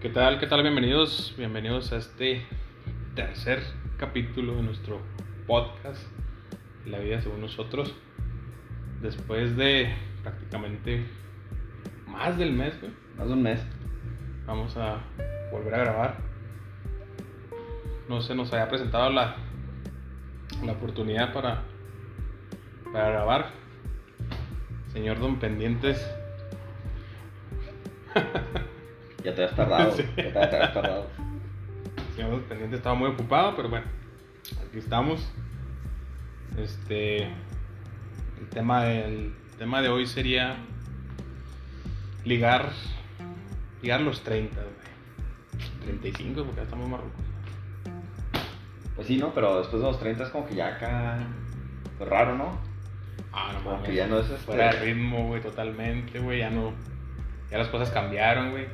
¿Qué tal? ¿Qué tal? Bienvenidos, bienvenidos a este tercer capítulo de nuestro podcast La vida según nosotros. Después de prácticamente más del mes, güey, Más de un mes. vamos a volver a grabar. No se nos había presentado la, la oportunidad para, para grabar. Señor Don Pendientes, Ya te habías tardado. Sí. Ya te, te habías tardado. Señor Don Pendientes estaba muy ocupado, pero bueno, aquí estamos. Este. El tema, del, tema de hoy sería ligar. Ligar los 30, güey. 35, porque ya estamos marrucos. Pues sí, ¿no? Pero después de los 30 es como que ya acá. Pues raro, ¿no? Ah, no Como que ya no es este. Fuera de ritmo, güey, totalmente, güey. Ya no. Ya las cosas cambiaron, güey.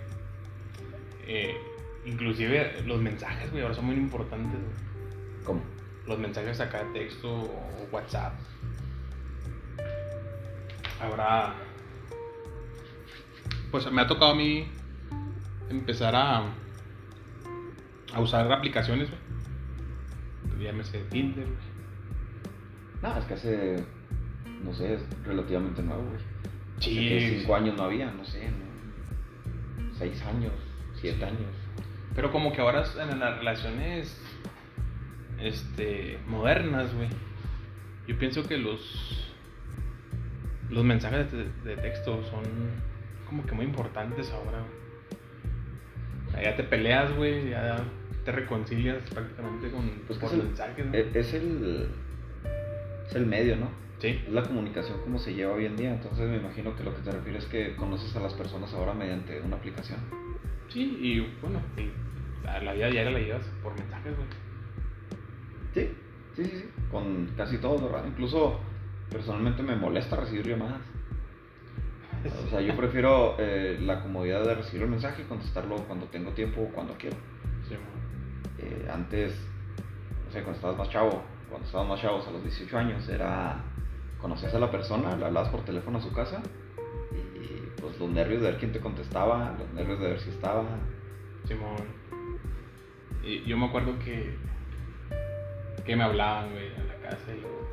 Eh, inclusive los mensajes, güey, ahora son muy importantes, güey. ¿Cómo? los mensajes acá de texto o WhatsApp. Habrá. Pues me ha tocado a mí empezar a, a usar aplicaciones, güey. Llámese Tinder, güey. No, es que hace. No sé, es relativamente nuevo, güey. Hace Sí, que sí. cinco años no había, no sé, ¿no? Seis años, siete años. Pero como que ahora en las relaciones este modernas, güey. Yo pienso que los los mensajes de, de texto son como que muy importantes ahora. güey. Ya te peleas, güey, ya te reconcilias prácticamente con Pues por es el- mensajes. ¿no? E- Es el. Es el medio, ¿no? Sí. Es la comunicación como se lleva hoy en día. Entonces me imagino que lo que te refieres es que conoces a las personas ahora mediante una aplicación. Sí, y bueno, la vida diaria la llevas por mensajes, güey. Sí, sí, sí, sí. Con casi todos, ¿verdad? Incluso personalmente me molesta recibir llamadas. O sea, yo prefiero eh, la comodidad de recibir el mensaje y contestarlo cuando tengo tiempo o cuando quiero. Sí. Eh, antes, no sé, cuando estabas más chavo, cuando estabas más chavos a los 18 años, era conocías a la persona, le hablabas por teléfono a su casa y, pues los nervios de ver quién te contestaba, los nervios de ver si estaba. Simón. Y yo me acuerdo que. que me hablaban, güey, a la casa y luego.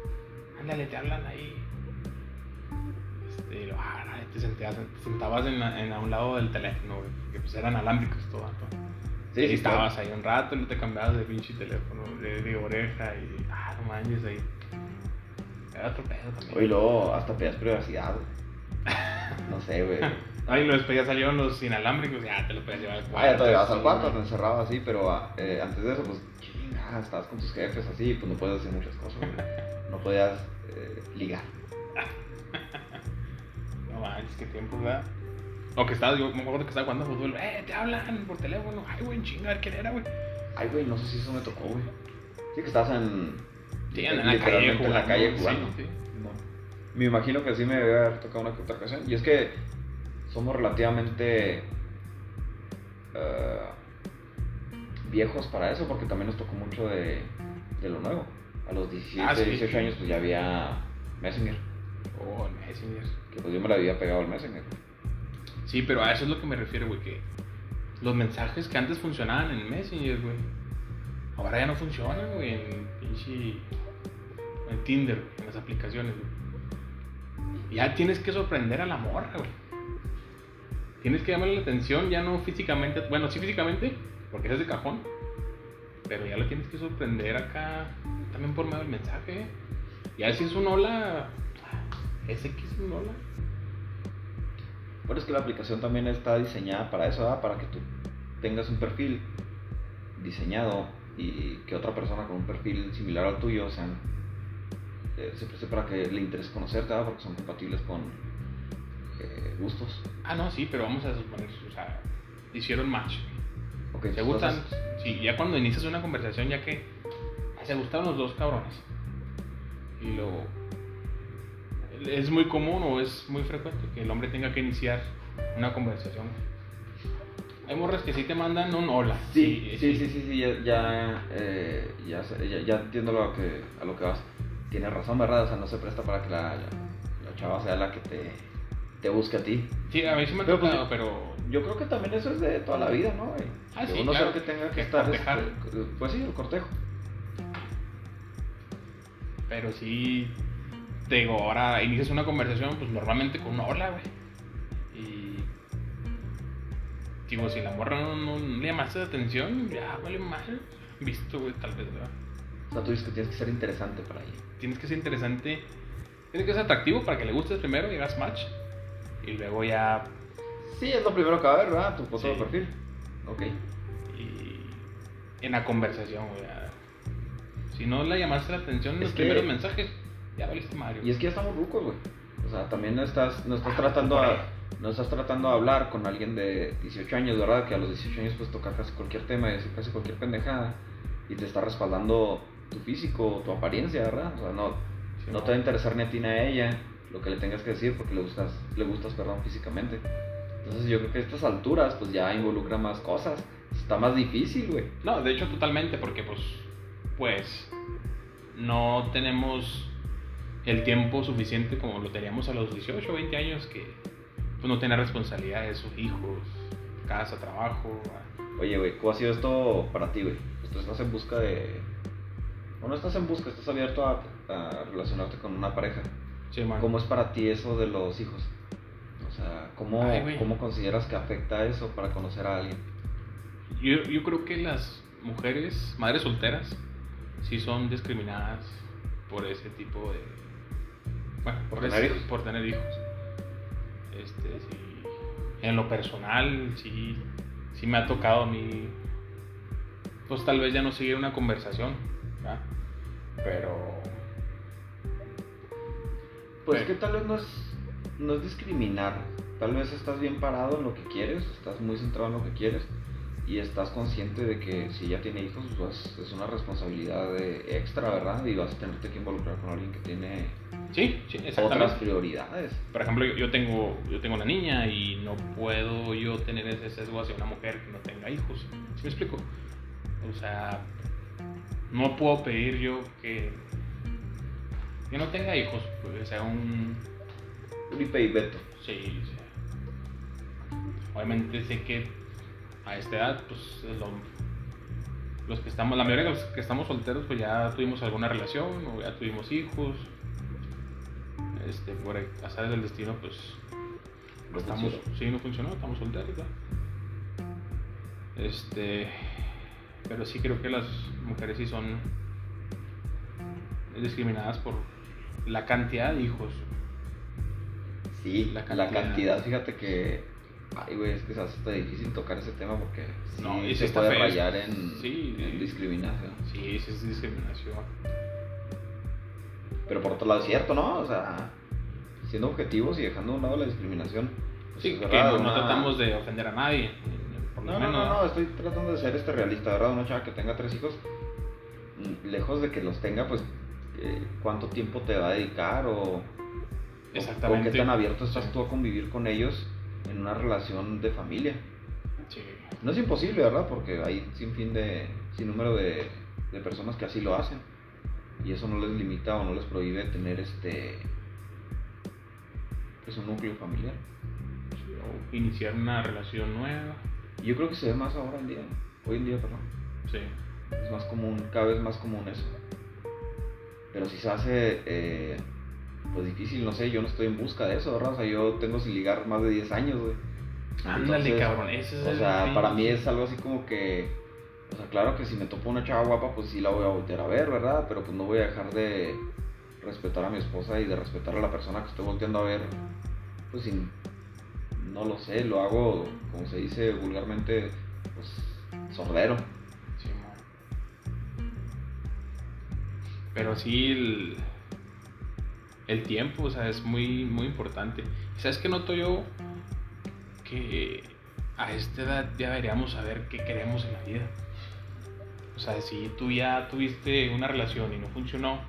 Ándale, te hablan ahí. Este, y luego, ah, te sentabas, te sentabas en, la- en a un lado del teléfono, güey, porque pues eran alámbricos todo. todo. Sí, y sí, estabas ahí un rato y no te cambiabas de pinche teléfono, de, de oreja y. ah, no manches ahí. Era otro pedo también. Y luego hasta pedías privacidad. güey. No sé, güey. Ay, no, después ya salieron los inalámbricos, ya te lo puedes llevar al cuarto. Ah, ya te llevabas al cuarto, te encerrabas así, pero ah, eh, antes de eso, pues, chinga, estabas con tus jefes así, pues no puedes hacer muchas cosas, güey. No podías eh, ligar. No manches, qué tiempo, ¿verdad? O que estaba, yo me acuerdo que estaba jugando fútbol, eh, te hablan por teléfono, ay, güey, chingar, ¿quién era, güey? Ay, güey, no sé si eso me tocó, güey. Sí que estabas en... Sí, en la calle literalmente en la calle jugando. sí. Me imagino que sí me debe haber tocado una otra ocasión. Y es que somos relativamente eh, viejos para eso, porque también nos tocó mucho de, de lo nuevo. A los 17, Ah, sí. 18 años, pues ya había Messenger. Oh, el Messenger. Que pues yo me la había pegado al Messenger. Sí, pero a eso es lo que me refiero, güey, que los mensajes que antes funcionaban en Messenger, güey, ahora ya no funcionan, güey, en pinche... en Tinder, en las aplicaciones, güey. Ya tienes que sorprender a la morra. Tienes que llamarle la atención, ya no físicamente, bueno, sí físicamente, porque es de cajón, pero ya lo tienes que sorprender acá, también por medio del mensaje. Ya si es un hola, es un hola. Bueno, es que la aplicación también está diseñada para eso, ¿verdad? Para que tú tengas un perfil diseñado y que otra persona con un perfil similar al tuyo sean, eh, se preste para que le interese conocerte, ¿verdad? Porque son compatibles con eh, gustos. Ah, no, sí, pero vamos a suponer, o sea, hicieron match. Ok, Se entonces- gustan, sí, ya cuando inicias una conversación, ya que ah, se gustaron los dos cabrones. Y luego, es muy común o es muy frecuente que el hombre tenga que iniciar una conversación. Hay morras que sí te mandan un hola. Sí, sí, sí, sí, sí, ya, ya, eh, ya, ya, ya entiendo lo que, a lo que vas. Tienes razón, ¿verdad? O sea, no se presta para que la, la chava sea la que te te busque a ti. Sí, a mí sí me ha Pero, pues, pero. Yo creo que también eso es de toda la vida, ¿no? güey? Ah, que sí, uno claro. que tenga que, Que estar. cortejar. este, pues sí, el cortejo. Pero sí. Te digo, ahora inicias una conversación, pues normalmente con una hola, güey. Y. Digo, si la morra no, no le llamaste la atención, ya vale mal. Visto, güey, tal vez, ¿verdad? O sea, tú dices que tienes que ser interesante para ella. Tienes que ser interesante. Tienes que ser atractivo para que le gustes primero y hagas match. Y luego ya. Sí, es lo primero que va a ver, ¿verdad? Tu foto de Sí. perfil. Ok. Y. En la conversación, güey. Si no le llamaste la atención en Es los que- primeros mensajes, ya valiste Mario. Y es que ya estamos rucos, güey. O sea, también no estás, no estás Ah, tratando a, no estás tratando de hablar con alguien de 18 años, ¿verdad? Que a los 18 años puedes tocar casi cualquier tema y decir casi cualquier pendejada y te está respaldando tu físico, tu apariencia, ¿verdad? O sea, no, Sí, no te va a interesar ni a ti ni a ella lo que le tengas que decir porque le gustas, le gustas, perdón, físicamente. Entonces yo creo que a estas alturas pues ya involucra más cosas. Está más difícil, güey. No, de hecho totalmente, porque pues, pues, no tenemos el tiempo suficiente como lo teníamos a los 18 o 20 años que pues no tener responsabilidades, sus hijos, casa, trabajo. ah, Oye, güey, ¿cómo ha sido esto para ti, güey? Pues tú estás en busca de... O no estás en busca, estás abierto a, a relacionarte con una pareja. Sí, man. ¿Cómo es para ti eso de los hijos? O sea, ¿cómo, Ay. ¿cómo consideras que afecta eso para conocer a alguien? Yo, yo creo que las mujeres, madres solteras, sí son discriminadas por ese tipo de... Bueno, ¿Por tener hijos? Por tener hijos. Este, sí. En lo personal, sí, sí me ha tocado a mí, pues tal vez ya no seguir una conversación, ¿verdad? Pero... Pues Pero- que tal vez no es, no es discriminar. Tal vez estás bien parado en lo que quieres, estás muy centrado en lo que quieres y estás consciente de que si ella tiene hijos, pues es una responsabilidad de- extra, ¿verdad? Y vas a tenerte que involucrar con alguien que tiene Sí, sí, otras prioridades. Por ejemplo, yo, yo tengo yo tengo una niña y no puedo yo tener ese sesgo hacia una mujer que no tenga hijos. ¿Sí me explico? O sea, no puedo pedir yo que, que no tenga hijos, pues, sea un... Felipe y Beto. Sí, sí. Obviamente sé que a esta edad, pues lo- los que estamos, la mayoría de los que estamos solteros, pues ya tuvimos alguna relación o ya tuvimos hijos. Este, por azares del destino, pues No estamos, funcionó. sí, no funcionó, estamos solteros. ¿verdad? Este, pero sí creo que las mujeres sí son discriminadas por la cantidad de hijos. Sí, La la cantidad. fíjate que. Ay, güey, es que se hace hasta difícil tocar ese tema porque sí No, y sí se puede rayar en, Sí. en discriminación. Sí, sí es discriminación. Pero por otro lado es cierto, ¿no? O sea, siendo objetivos y dejando a un lado la discriminación. pues Sí, que no, tratamos de ofender a nadie. Por lo No, no, menos. no, no, estoy tratando de ser este realista, ¿verdad? Una chava que tenga tres hijos, lejos de que los tenga, pues, eh, ¿cuánto tiempo te va a dedicar o, Exactamente. o qué tan abierto estás tú a convivir con ellos en una relación de familia? Sí. No es imposible, ¿verdad? Porque hay sin fin de, sin número de, de personas que así lo hacen. Y eso no les limita o no les prohíbe tener este pues un núcleo familiar. O iniciar una relación nueva. Yo creo que se ve más ahora en día, hoy en día, perdón. Sí. Es más común, cada vez más común eso. Pero si se hace eh, pues difícil, no sé, yo no estoy en busca de eso, ¿verdad? O sea, yo tengo sin ligar más de 10 años, güey. Ándale, cabrón. Ese es O el sea, fin. para mí es algo así como que, o sea, claro que si me topo una chava guapa, pues sí la voy a voltear a ver, ¿verdad? Pero pues no voy a dejar de respetar a mi esposa y de respetar a la persona que estoy volteando a ver, pues sin, no lo sé, lo hago, como se dice vulgarmente, pues sordero. Pero sí, el, el tiempo, o sea, es muy, muy importante. ¿Y ¿Sabes qué noto yo? Que a esta edad ya deberíamos saber qué queremos en la vida. O sea, si tú ya tuviste una relación y no funcionó,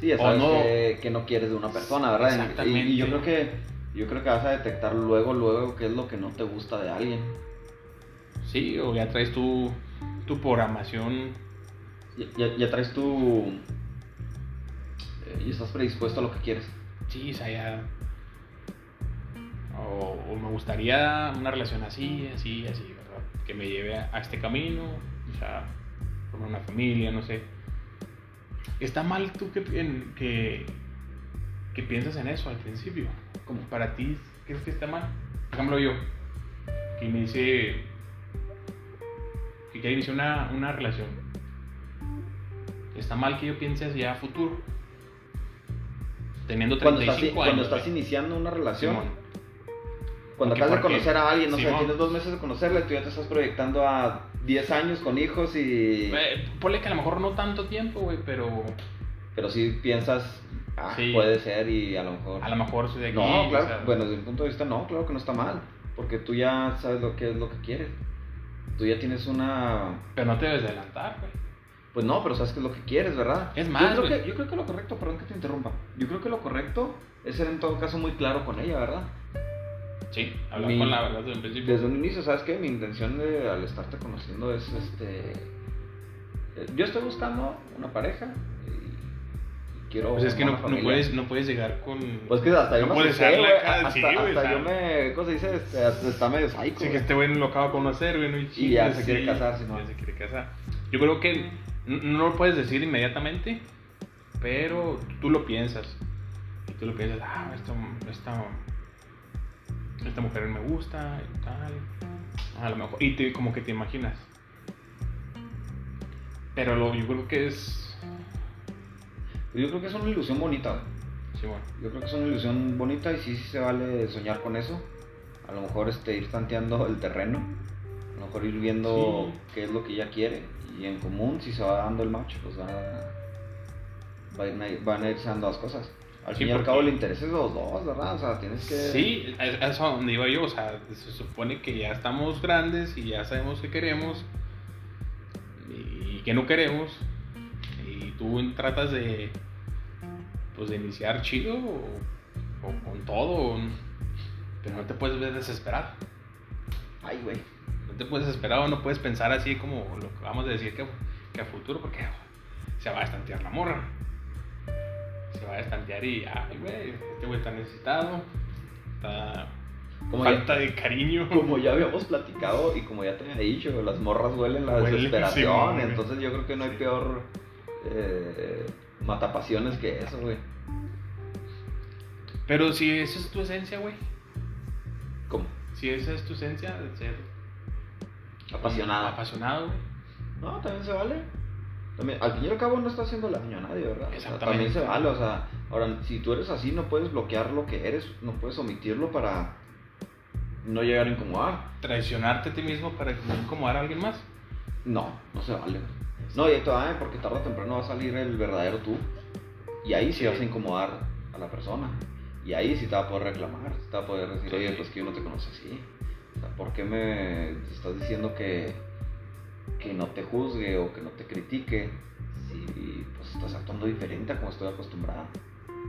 Sí, ya O sabes no. que, que no quieres de una persona, ¿verdad? Y- Exactamente. Y, yo creo que yo creo que vas a detectar luego, luego qué es lo que no te gusta de alguien. sí, o ya traes tu, tu programación. Ya, ya- ya traes tu... eh, y estás predispuesto a lo que quieres. Sí, o sea, ya. O, me gustaría una relación así, así, así, ¿verdad? Que me lleve a, este camino, o sea, formar una familia, no sé. ¿Está mal tú que, que, que piensas en eso al principio? Como para ti, ¿crees que está mal? Por ejemplo, yo, que me dice que quiero iniciar una, una relación. ¿Está mal que yo piense hacia futuro? Teniendo Cuando 35 estás, cuando estás güey. iniciando una relación, Simón. cuando acabas de conocer a alguien, no sé, tienes dos meses de conocerle, tú ya te estás proyectando a 10 años con hijos y... Eh, ponle que a lo mejor no tanto tiempo, güey, pero Pero si piensas, ah, Sí. puede ser y a lo mejor... a lo mejor soy de aquí. No, o claro, sea, bueno, desde mi punto de vista no, claro que no está mal, porque tú ya sabes lo que es lo que quieres. Tú ya tienes una... Pero no te debes adelantar, güey. Pues no, pero sabes qué es lo que quieres, ¿verdad? Es Yo más, creo, que, yo creo que lo correcto, perdón que te interrumpa, yo creo que lo correcto es ser en todo caso muy claro con ella, ¿verdad? Sí, hablar Mi- con la verdad desde un principio. Desde un inicio, ¿sabes qué? Mi intención de, al estarte conociendo es, este... eh, Yo estoy buscando una pareja y, y quiero... Pues es que no, no puedes, no puedes llegar con. Pues que hasta yo no me puedes güey, acá, hasta, sí, hasta yo me... ¿Cómo se dice? Este, hasta está medio psycho. Sí, que este güey lo acaba de conocer, güey, no Y ya se quiere sí, casar, Simón. Ya se quiere casar. Yo creo que no lo puedes decir inmediatamente, pero tú lo piensas. Y tú lo piensas, ah, esta, esta, esta mujer me gusta y tal. A lo mejor. Y te, como que te imaginas. Pero lo, yo creo que es. Yo creo que es una ilusión bonita. Sí, bueno. Yo creo que es una ilusión bonita y sí, sí se vale soñar con eso. A lo mejor este, ir tanteando el terreno. A lo mejor ir viendo Sí. qué es lo que ella quiere. Y en común, si se va dando el match, pues va, va a ir- van a irse dando las cosas. Al Sí, fin y al cabo el interés es de los dos, ¿verdad? O sea, tienes que... Sí, es es a donde iba yo. O sea, se supone que ya estamos grandes y ya sabemos qué queremos y qué no queremos. Y tú tratas de, pues, de iniciar chido o, o con todo, pero no te puedes ver desesperado. Ay, güey. No te puedes desesperar o no puedes pensar así como lo que vamos a decir que, que a futuro, porque se va a estantear la morra. Se va a estantear y, ay, güey, este güey está necesitado, está Como falta ya, de cariño. como ya habíamos platicado y como ya te había dicho, las morras huelen la desesperación. sí, entonces yo creo que no hay Sí. peor eh, matapasiones que eso, güey. Pero si esa es tu esencia, güey, ¿Cómo? si esa es tu esencia de ser Apasionado, güey. No, también se vale. También, al fin y al cabo no está haciendo daño a nadie, ¿verdad? O sea, también se vale, o sea, ahora, si tú eres así, no puedes bloquear lo que eres, no puedes omitirlo para no llegar a incomodar. traicionarte a ti mismo para incomodar a alguien más. No, no se vale. No, y va, ¿eh? porque tarde o temprano va a salir el verdadero tú. Y ahí sí Sí. vas a incomodar a la persona. Y ahí sí te va a poder reclamar, te va a poder decir, oye, pues que yo no te conozco así. ¿Por qué me estás diciendo que, que no te juzgue o que no te critique si pues estás actuando diferente a como estoy acostumbrada?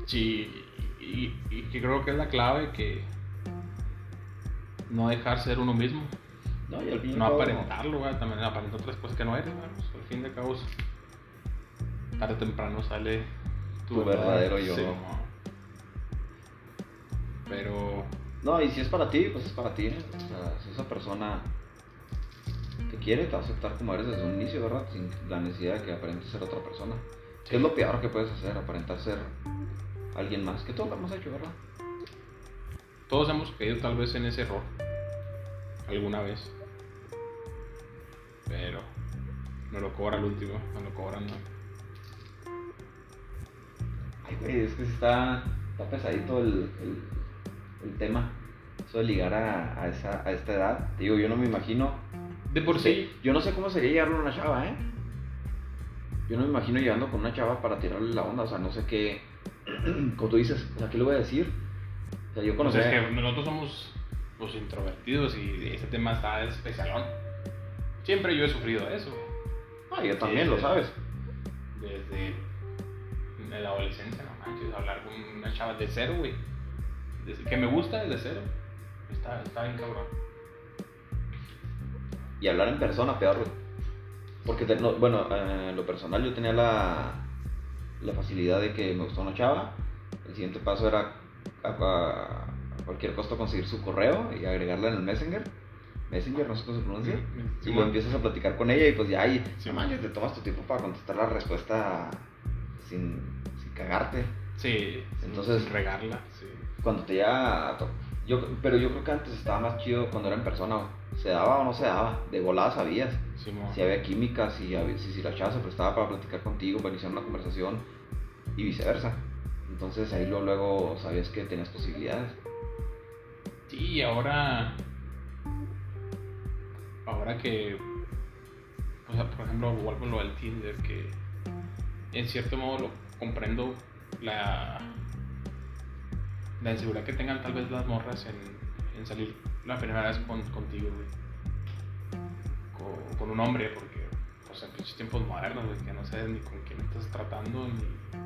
Sí, y, creo que es la clave que no dejar ser uno mismo, No, y al fin y al no cabo, aparentarlo, güey, también aparentar otras cosas que no eres, güey, pues, al fin de cabo, tarde o temprano sale Tu verdadero yo. Sí. Pero No, y si es para ti, pues es para ti. ¿eh? O sea, si esa persona te quiere, te va a aceptar como eres desde un inicio, ¿verdad? Sin la necesidad de que aparentes ser otra persona. Sí. Que es lo peor que puedes hacer, aparentar ser alguien más. Que todos lo hemos hecho, ¿verdad? todos hemos caído tal vez en ese error alguna vez. Pero no lo cobra el último, no lo cobran. ¿no? Ay, güey, es que está, está pesadito el, el, el tema. Eso de ligar a, a, esa, a esta edad. Te digo, yo no me imagino. De por sí, Yo no sé cómo sería llegarle a una chava, ¿eh? Yo no me imagino llegando con una chava para tirarle la onda. O sea, no sé qué. Como tú dices, o sea, ¿qué le voy a decir? O sea, yo pues conocí. es que nosotros somos pues, introvertidos y ese tema está especialón. Siempre yo he sufrido eso. Ah, yo también, lo sabes. desde la adolescencia, no manches, hablar con una chava de cero, güey. Desde que me gusta desde cero. Está, está bien cabrón. Y hablar en persona, peor. Porque, te- no, bueno, eh, en lo personal yo tenía la, la facilidad de que me gustó una chava. El siguiente paso era a- a- cualquier costo conseguir su correo y agregarla en el Messenger. Messenger, no sé cómo se pronuncia. Y sí, luego bueno. empiezas a platicar con ella y pues ya ahí, Sí, manches, te tomas tu tiempo para contestar la respuesta sin, sin cagarte. Sí, Entonces- sin regarla, sí. Cuando te llega yo Pero yo creo que antes estaba más chido cuando era en persona. Se daba o no se daba, de volada sabías. Si había química, si, había- si, si la chava se prestaba para platicar contigo, para iniciar una conversación y viceversa. Entonces ahí luego, luego sabías que tenías posibilidades. Sí, y ahora. Ahora que. O sea, por ejemplo, vuelvo lo del Tinder, que en cierto modo lo comprendo la. La inseguridad que tengan tal vez las morras en, en salir la primera vez con, contigo, güey. Con, con un hombre, porque pues en pinches tiempos modernos, güey, que no sabes ni con quién estás tratando, ni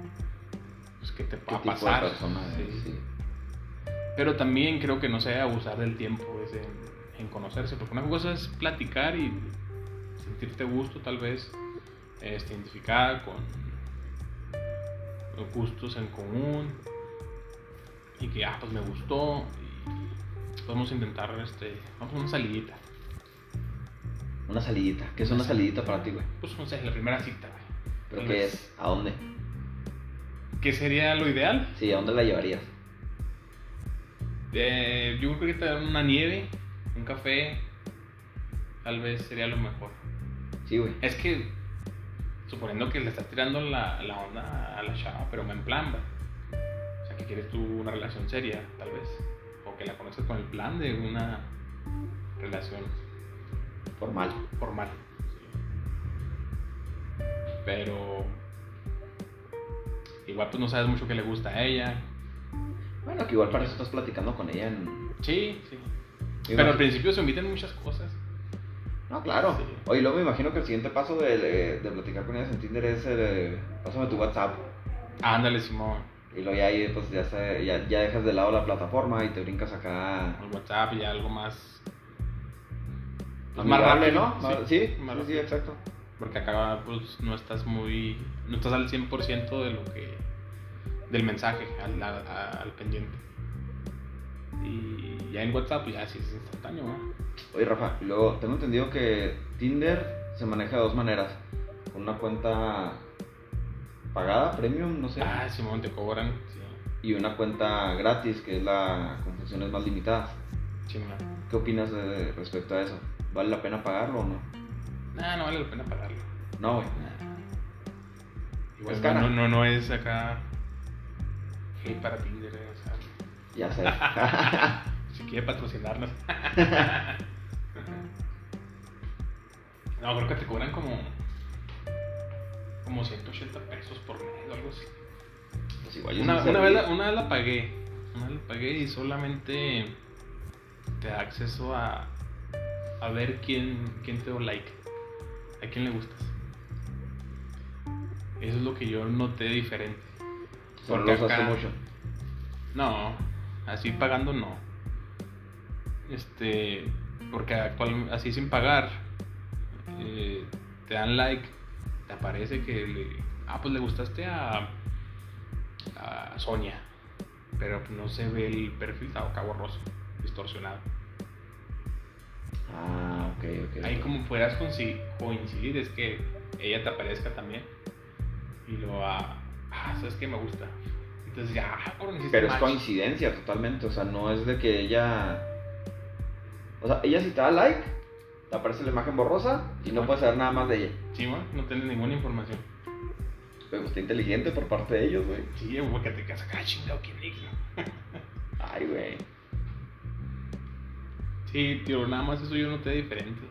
pues qué te ¿Qué va a pasar. de persona Sí. es? Sí. Pero también creo que no se debe abusar del tiempo en, en conocerse, porque una cosa es platicar y sentirte gusto tal vez, este, identificar con los gustos en común y que, ah, pues me gustó y podemos intentar, este, vamos a una salidita. Una salidita. ¿Qué es una salidita para ti, güey? Pues no sé, la primera cita, güey. ¿Pero qué vez. es? ¿A dónde? ¿Qué sería lo ideal? Sí, ¿a dónde la llevarías? Eh, yo creo que te dan una nieve, un café, tal vez sería lo mejor. Sí, güey. Es que, suponiendo que le estás tirando la, la onda a la chava, pero en plan, va. Quieres tú una relación seria, tal vez. O que la conoces con el plan de una relación Formal. formal. sí. Pero, igual pues no sabes mucho que le gusta a ella. Bueno, que igual para eso estás platicando con ella en... Sí, sí. Pero al principio se omiten muchas cosas. No, claro. Sí. Oye, luego me imagino que el siguiente paso de, de, de platicar con ellas en Tinder es el, eh, pásame tu WhatsApp. Ándale, Simón. Y luego ya ahí, pues ya, se- ya, ya dejas de lado la plataforma y te brincas acá. El WhatsApp y algo más. pues, más ¿no? Sí, sí, sí, rápido. exacto. Porque acá pues no estás muy. No estás al 100% de lo que. del mensaje, al, al, al pendiente. Y ya en WhatsApp, pues ya sí es instantáneo, ¿no? Oye, Rafa, y luego tengo entendido que Tinder se maneja de dos maneras. Con una cuenta pagada, premium, no sé. Ah, Simón, te cobran. Sí, Y una cuenta gratis, que es la con funciones más limitadas. chingón. ¿Qué opinas de- respecto a eso? ¿Vale la pena pagarlo o no? Nah, no vale la pena pagarlo. No, güey. Igual Es no, cara. no, no, no es acá. Hate para Tinder, o sea, Ya sé. si quiere patrocinarnos. no, creo que te cobran como. Como 180 pesos por mes o algo así. pues igual Una, una vez la, una vez la pagué. Una vez la pagué y solamente te da acceso a, a ver quién, quién te dio like. A quién le gustas. Eso es lo que yo noté diferente. Solo porque lo usaste acá- mucho. No, así pagando no. Este, porque actual, así sin pagar, eh, te dan like, te aparece que le, ah, pues le gustaste a, a Sonia, pero no se ve el perfil, está acá borroso, distorsionado. Ah, ok, ok. Ahí como puedas consi- coincidir, es que ella te aparezca también y lo, ah, ah, sabes que me gusta. Entonces ya, ah, Pero es coincidencia totalmente, o sea, no es de que ella... O sea, ella si te da like, te aparece la imagen borrosa y no puedes saber nada más de ella. Sí, bueno, no tienes ninguna información. Pero pues, está inteligente por parte de ellos, güey. Sí, porque te quedas acá, chingado, ¿quién? Ay, güey. Sí, tío, nada más eso yo noté diferente.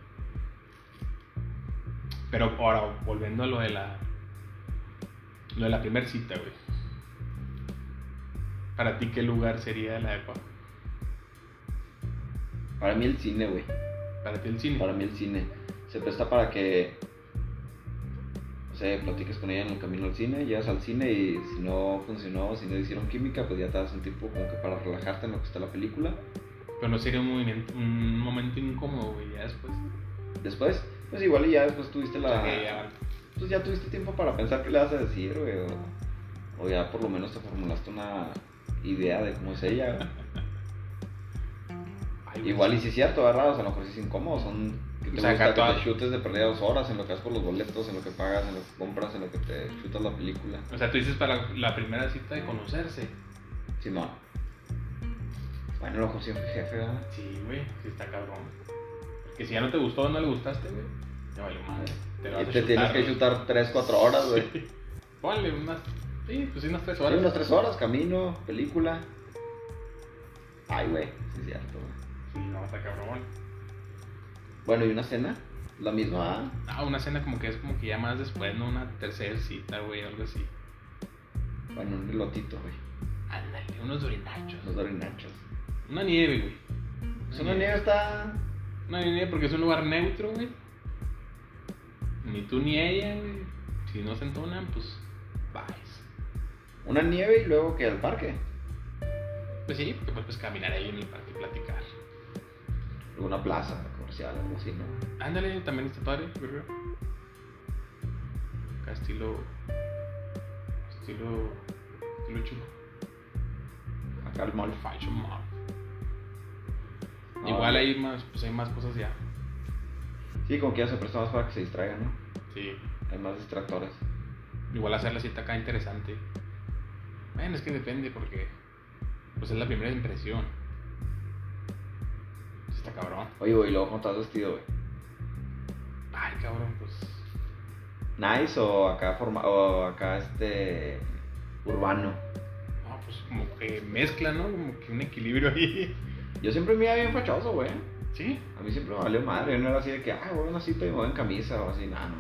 Pero ahora, volviendo a lo de la. Lo de la primera cita, güey. Para ti, ¿qué lugar sería el adecuado? Para mí el cine, güey. Para ti, el cine. Para mí el cine. Se presta para que... No sé, platiques con ella en el camino al cine, llegas al cine y si no funcionó, si no hicieron química, pues ya te das un tiempo como que para relajarte en lo que está la película. Pero no sería un, movimiento, un momento incómodo, güey, ya después. Después, pues igual y ya después tuviste la... que ya- Pues ya tuviste tiempo para pensar qué le vas a decir, güey. O, o ya por lo menos te formulaste una idea de cómo es ella. güey. Ay, Igual y sí. si es cierto, ¿verdad? O sea, a lo mejor sí es incómodo, son... Que te O sea, gusta que te chutes de perdida dos horas en lo que vas por los boletos, en lo que pagas, en lo que compras, en lo que te chutas la película. O sea, tú dices para la primera cita de conocerse. Simón. Bueno, lo sí fue jefe, ¿verdad? Sí, güey, sí está cabrón. Porque si ya no te gustó o no le gustaste, güey, ya valió madre. Te, lo Y vas a te tienes que güey. chutar 3, 4 horas, güey. Sí. Ponle unas. Sí, pues sí, unas tres Sí, horas. unas 3 horas, camino, película. Ay, güey, sí es cierto, güey. Sí, no, está cabrón. Bueno, ¿y una cena? La misma, ¿ah? Ah, una cena como que es como que ya más después, ¿no? Una tercera cita, güey, algo así. Bueno, un elotito, güey. Ándale, unos dorinachos. Los dorinachos. Una nieve, güey. Pues una nieve está... Una nieve porque es un lugar neutro, güey. Ni tú ni ella, güey. Si no se entonan, pues. Vais. Una nieve y luego que al parque. Pues sí, porque puedes caminar ahí en el parque y platicar. Alguna plaza comercial, algo así, ¿no? Ándale, también está padre, verga. Acá estilo. Estilo. Estilo chulo. Acá al mall. Fashion mall. Ah, Igual hay más, pues hay más cosas ya. Sí, como que ya se presta más para que se distraigan, ¿no? Sí. Hay más distractores. Igual hacer la cita acá interesante. Bueno, es que depende porque. Pues es la primera impresión. Está cabrón. Oye, güey, ¿y luego cómo estás vestido, güey? Ay, cabrón, pues. ¿Nice o acá forma... o acá este... urbano? No, pues como que mezcla, ¿no? Como que un equilibrio ahí. Yo siempre me iba bien fachoso, güey. Sí. A mí siempre me valió madre. Yo no era así de que, ah, voy a una cita y me voy en camisa o así. Nada, no.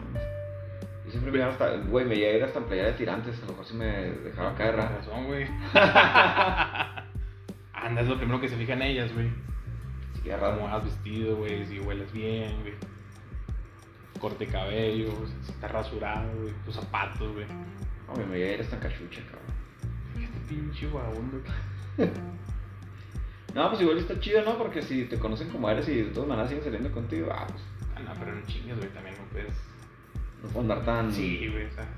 Yo siempre me iba hasta, güey, me iba a ir hasta en playera de tirantes. A lo mejor sí me dejaba caer Tienes rara. razón, güey. Anda, es lo primero que se fijan ellas, güey. Sí, raro. vas vestido, güey, si hueles bien, güey. Corte cabello, si estás rasurado, güey. Tus zapatos, güey. No, güey, me iba a ir hasta cachucha, cabrón. Este pinche vagabundo. No, pues igual está chido, ¿no? Porque si te conocen como eres y de todas maneras siguen saliendo contigo, ah, pues Ah, no, pero no chingues, güey, también no puedes. no puedo andar tan. Sí, güey, o sea.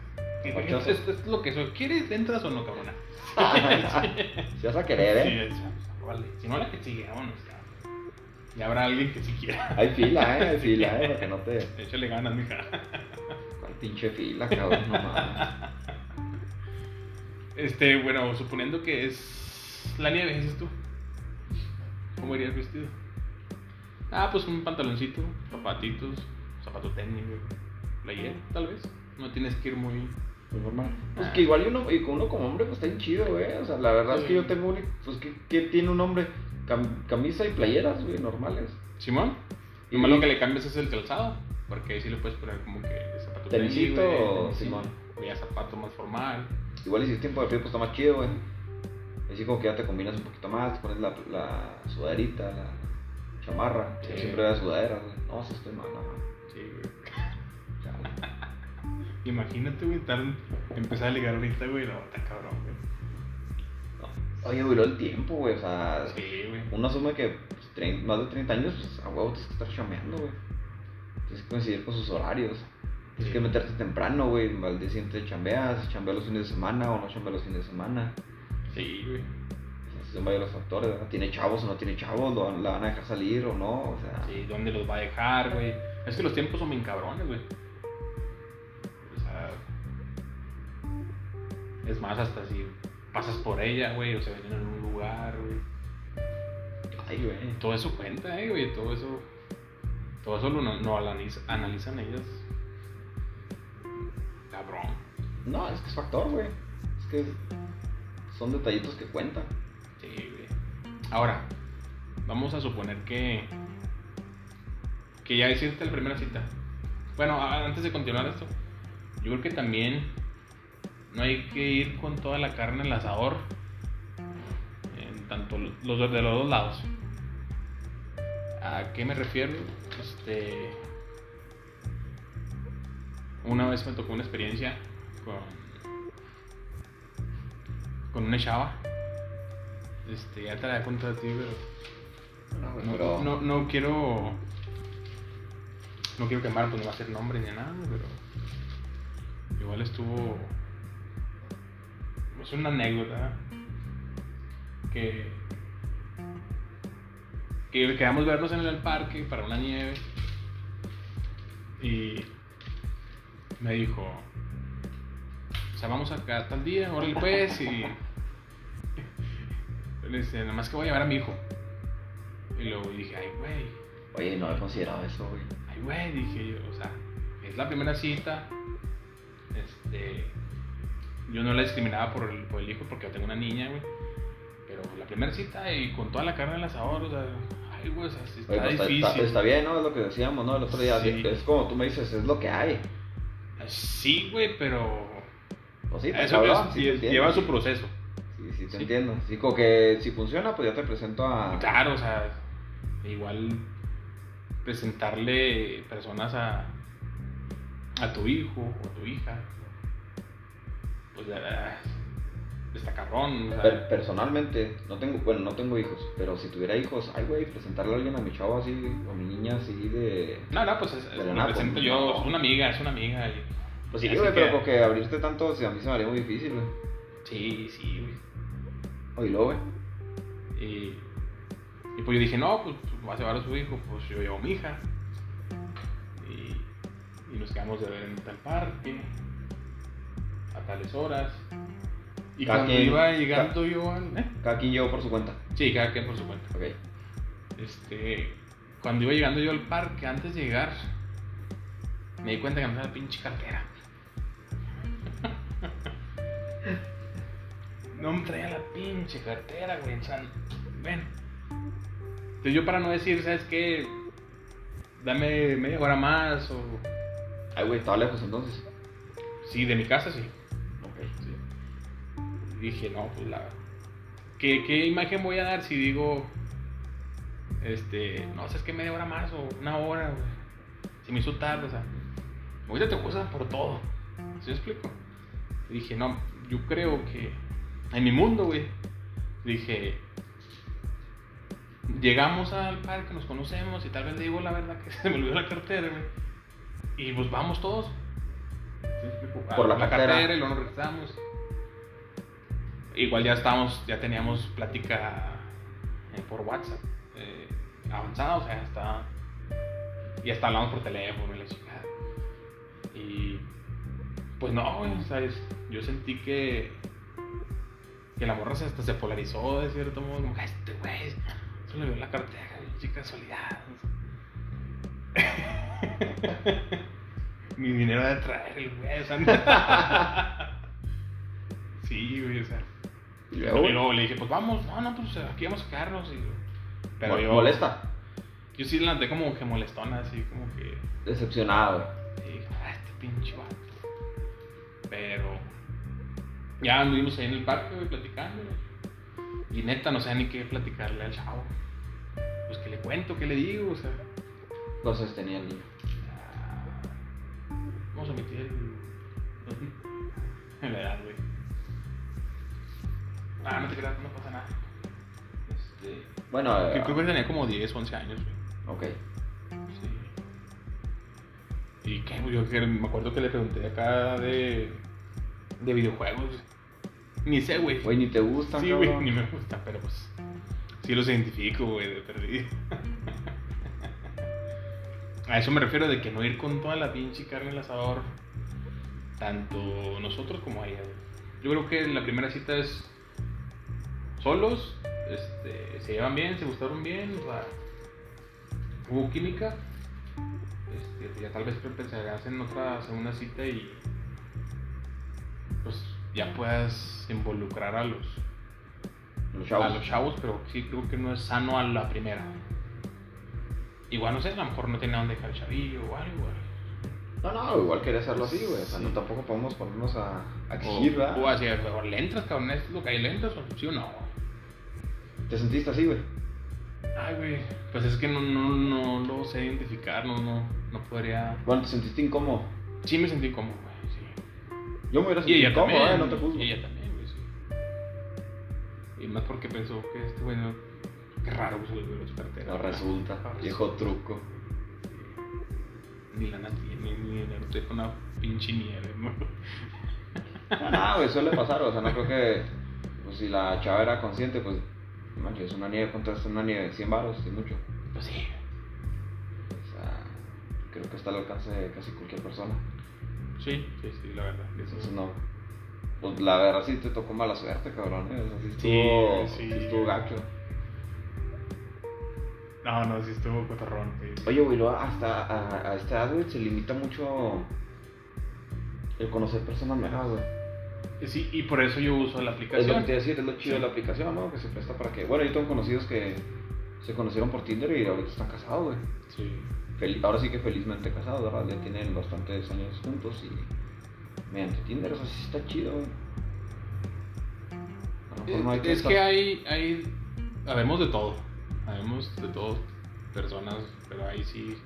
sí. Esto es lo que soy. ¿Quieres, entras o no, cabrona? Si vas a querer, Sí, ¿eh? o sea, vale. Si no, la que sigue, vámonos, ya. Y habrá alguien que sí quiera. Hay fila, ¿eh? Hay fila, ¿eh? Para que no te. Échale ganas, mija. ¿Cuál pinche fila, cabrón? No mames. Este, bueno, suponiendo que es la nieve, dices tú. ¿Cómo irías vestido? Ah, pues un pantaloncito, zapatitos, zapato técnico, playera, tal vez. No tienes que ir muy. Muy normal. Pues Ah. que igual uno, uno como hombre, pues está bien chido, güey. O sea, la verdad es que yo tengo un. Pues que, que tiene un hombre. Cam- camisa y playeras, güey, normales. Simón. Y- Lo malo que le cambias es el calzado. Porque ahí sí le puedes poner como que zapato Tenisito o Simón. O ya zapato más formal. Igual y si es tiempo de frío, pues está más chido, güey. Así como que ya te combinas un poquito más, te pones la, la sudaderita, la chamarra. Sí. Yo siempre era sudadera, güey. No, si estoy mal, no. Sí, güey. Imagínate, güey, estar, empezar a ligar ahorita, güey. No, está cabrón, güey. Oye, duró el tiempo, güey. O sea, Sí, güey. uno asume que pues, más de 30 años, pues a huevo tienes que estar chameando, güey. Tienes que coincidir con sus horarios. Tienes Sí. que meterte temprano, güey. Al día siguiente chambeas, chambeas los fines de semana o no chambeas los fines de semana. Sí, güey. O sea, son varios los factores, ¿verdad? ¿Tiene chavos o no tiene chavos? ¿Lo, ¿La van a dejar salir o no? O sea, Sí, ¿dónde los va a dejar, güey? Es que los tiempos son bien cabrones, güey. O sea. Es más, hasta si pasas por ella, güey, o se ven en un lugar, güey. ay, güey. Todo eso cuenta, eh, güey. Todo eso. Todo eso lo no, no analiz- analizan ellas. Cabrón. No, es que es factor, güey. Es que son detallitos que cuentan. Sí, güey. Ahora, vamos a suponer que. Que ya hiciste la primera cita. Bueno, antes de continuar esto, yo creo que también no hay que ir con toda la carne al asador. En tanto los dos- de los dos lados. ¿A qué me refiero? Este. Una vez me tocó una experiencia con. con una chava. Este, ya te la conté a ti, pero. No, no, no quiero. No quiero quemar, pues no va a ser nombre ni nada, pero. Igual estuvo. Es una anécdota. Que. que quedamos vernos en el parque para una nieve. Y me dijo, o sea, vamos acá tal día, órale pues, y le dice, nada más que voy a llevar a mi hijo. Y luego dije, ay, güey, Oye, no he considerado eso, güey. ay, güey, dije yo, o sea, es la primera cita, este, yo no la discriminaba por el, por el hijo porque yo tengo una niña, güey. Pero la primera cita y con toda la carne en el asador, o sea, ay, güey, o sea, sí está Oye, pues, está, difícil. está- está bien, ¿no? Es lo que decíamos, ¿no? El otro día. Sí. Es como tú me dices, es lo que hay. Sí, güey, pero Pues sí, está eso cabrón, sí lleva su proceso. Sí, sí, te Sí. entiendo. Sí, como que si funciona, pues ya te presento a. Claro, o sea, igual presentarle personas a, a tu hijo o tu hija, pues está cabrón. Per- personalmente, no tengo, bueno, no tengo hijos, pero si tuviera hijos, ay, güey, presentarle a alguien a mi chavo así, o a mi niña así de. no, no, pues es, me presento pues, yo, no. es una amiga, es una amiga. y- Pues sí, güey, que- pero porque abrirte tanto, a mí se me haría muy difícil, güey. Sí, sí, güey. Oílo, güey. Y, y pues yo dije, no, pues va a llevar a su hijo, pues yo llevo a mi hija. Y, y nos quedamos de ver en tal parque, tales horas. Y Cada cuando quien- iba llegando yo al... ¿eh? Cada quien llevó por su cuenta. Sí, cada quien por su cuenta. Ok. Este, cuando iba llegando yo al parque, antes de llegar, me di cuenta que me la pinche cartera. No me traía la pinche cartera, güey. O sea, ven. Entonces yo para no decir, ¿sabes qué? Dame media hora más o... Ay, güey, estaba lejos entonces. Sí, de mi casa sí. Dije, no, pues la. ¿Qué, ¿Qué imagen voy a dar si digo. Este. No sé, es que media hora más o una hora, güey. Se me hizo tarde, o sea. Ahorita te juzgan por todo. ¿Sí me explico? Y dije, no, yo creo que. En mi mundo, güey. Dije. Llegamos al parque, nos conocemos y tal vez le digo la verdad que se me olvidó la cartera, güey. Y pues vamos todos. ¿Sí me explico? A Por la cartera. y luego nos regresamos. Igual ya estábamos, ya teníamos plática eh, por WhatsApp eh, avanzada, o sea, está, ya está hablando por teléfono y la chingada. Y pues no, güey, ¿sabes? Yo sentí que, que la morra hasta se polarizó de cierto modo, como que "Ay, este güey, se le vio la cartera, chica casualidad. Mi dinero de traer el güey, o sea. sí, güey, o sea. Y Y luego, le dije, pues vamos, no, no, pues aquí vamos a quedarnos. Y, pero Mo- yo. molesta, Yo sí la andé como que molestona, así como que. decepcionado. y dije, ah, este pinche vato. Pero. Ya anduvimos ahí en el parque, güey, platicando. Y neta, no sé ni qué platicarle al chavo. Pues que le cuento, qué le digo, o sea. Entonces tenía el niño. ah, Vamos a meter el. En la edad, güey. Ah, no te creas, no pasa nada. Este. Bueno, Que eh, creo que tenía como 10, 11 años, güey. ok. Sí. ¿Y qué? Pues Yo que me acuerdo que le pregunté acá de, de videojuegos. Ni sé, güey. Güey, ni te gusta, Sí, güey, ni me gusta, pero pues. Sí los identifico, güey, de perdido. A eso me refiero de que no ir con toda la pinche carne al asador. Tanto nosotros como ella, güey. Yo creo que la primera cita es solos, este, se llevan bien, se gustaron bien, o sea, hubo química. Este, ya tal vez pensarás en otra segunda cita y pues ya puedas involucrar a los a los chavos, pero sí creo que no es sano a la primera. Igual no sé, a lo mejor no tiene dónde dejar el chavillo o algo. No, no, igual quería hacerlo así, güey. O sea, Sí. no tampoco podemos ponernos a, a O, exigir, ¿verdad? o así, o le entras, cabrón, es lo que hay, le entras, o sí o no. ¿Te sentiste así, güey? Ay, güey, pues es que no, no, no lo sé identificar, no, no, no podría. Bueno, ¿te sentiste incómodo? Sí me sentí cómodo, güey, sí. Yo me hubiera sentido ella incómodo, también, ¿eh? No te juzgo. y ella también, güey, sí. Y más porque pensó que este güey no. Qué raro, güey, se le dio su cartera. No resulta, viejo truco. Ni lana tiene, ni dinero, deja una pinche nieve, ¿no? No, güey, suele pasar, o sea, no creo que. Pues si la chava era consciente, pues No manches, una nieve, ¿cuánto es una nieve? 100 baros, y mucho. Pues sí. O sea, creo que está al alcance de casi cualquier persona. Sí, sí, sí, la verdad. Entonces no. Pues la verdad sí te tocó mala suerte, cabrón. ¿eh? O sea, sí Sí, estuvo, sí. sí estuvo gacho. No, no, sí estuvo sí, sí. Oye, güey, luego hasta a, a esta edad, güey, se limita mucho el conocer personas nuevas, güey. Sí, y por eso yo uso la Es lo que aplicación. te a decir, es lo chido de la aplicación, ¿no? Que se presta para que. Bueno, yo tengo conocidos que se conocieron por Tinder y ahorita están casados, güey. Sí. Fel- Ahora sí que felizmente casados, ¿verdad? Ya tienen bastantes años juntos y mediante Tinder, eso sí está chido, güey. A lo mejor no hay Es estar- que hay, hay, habemos de todo, habemos de todo, personas, pero ahí sí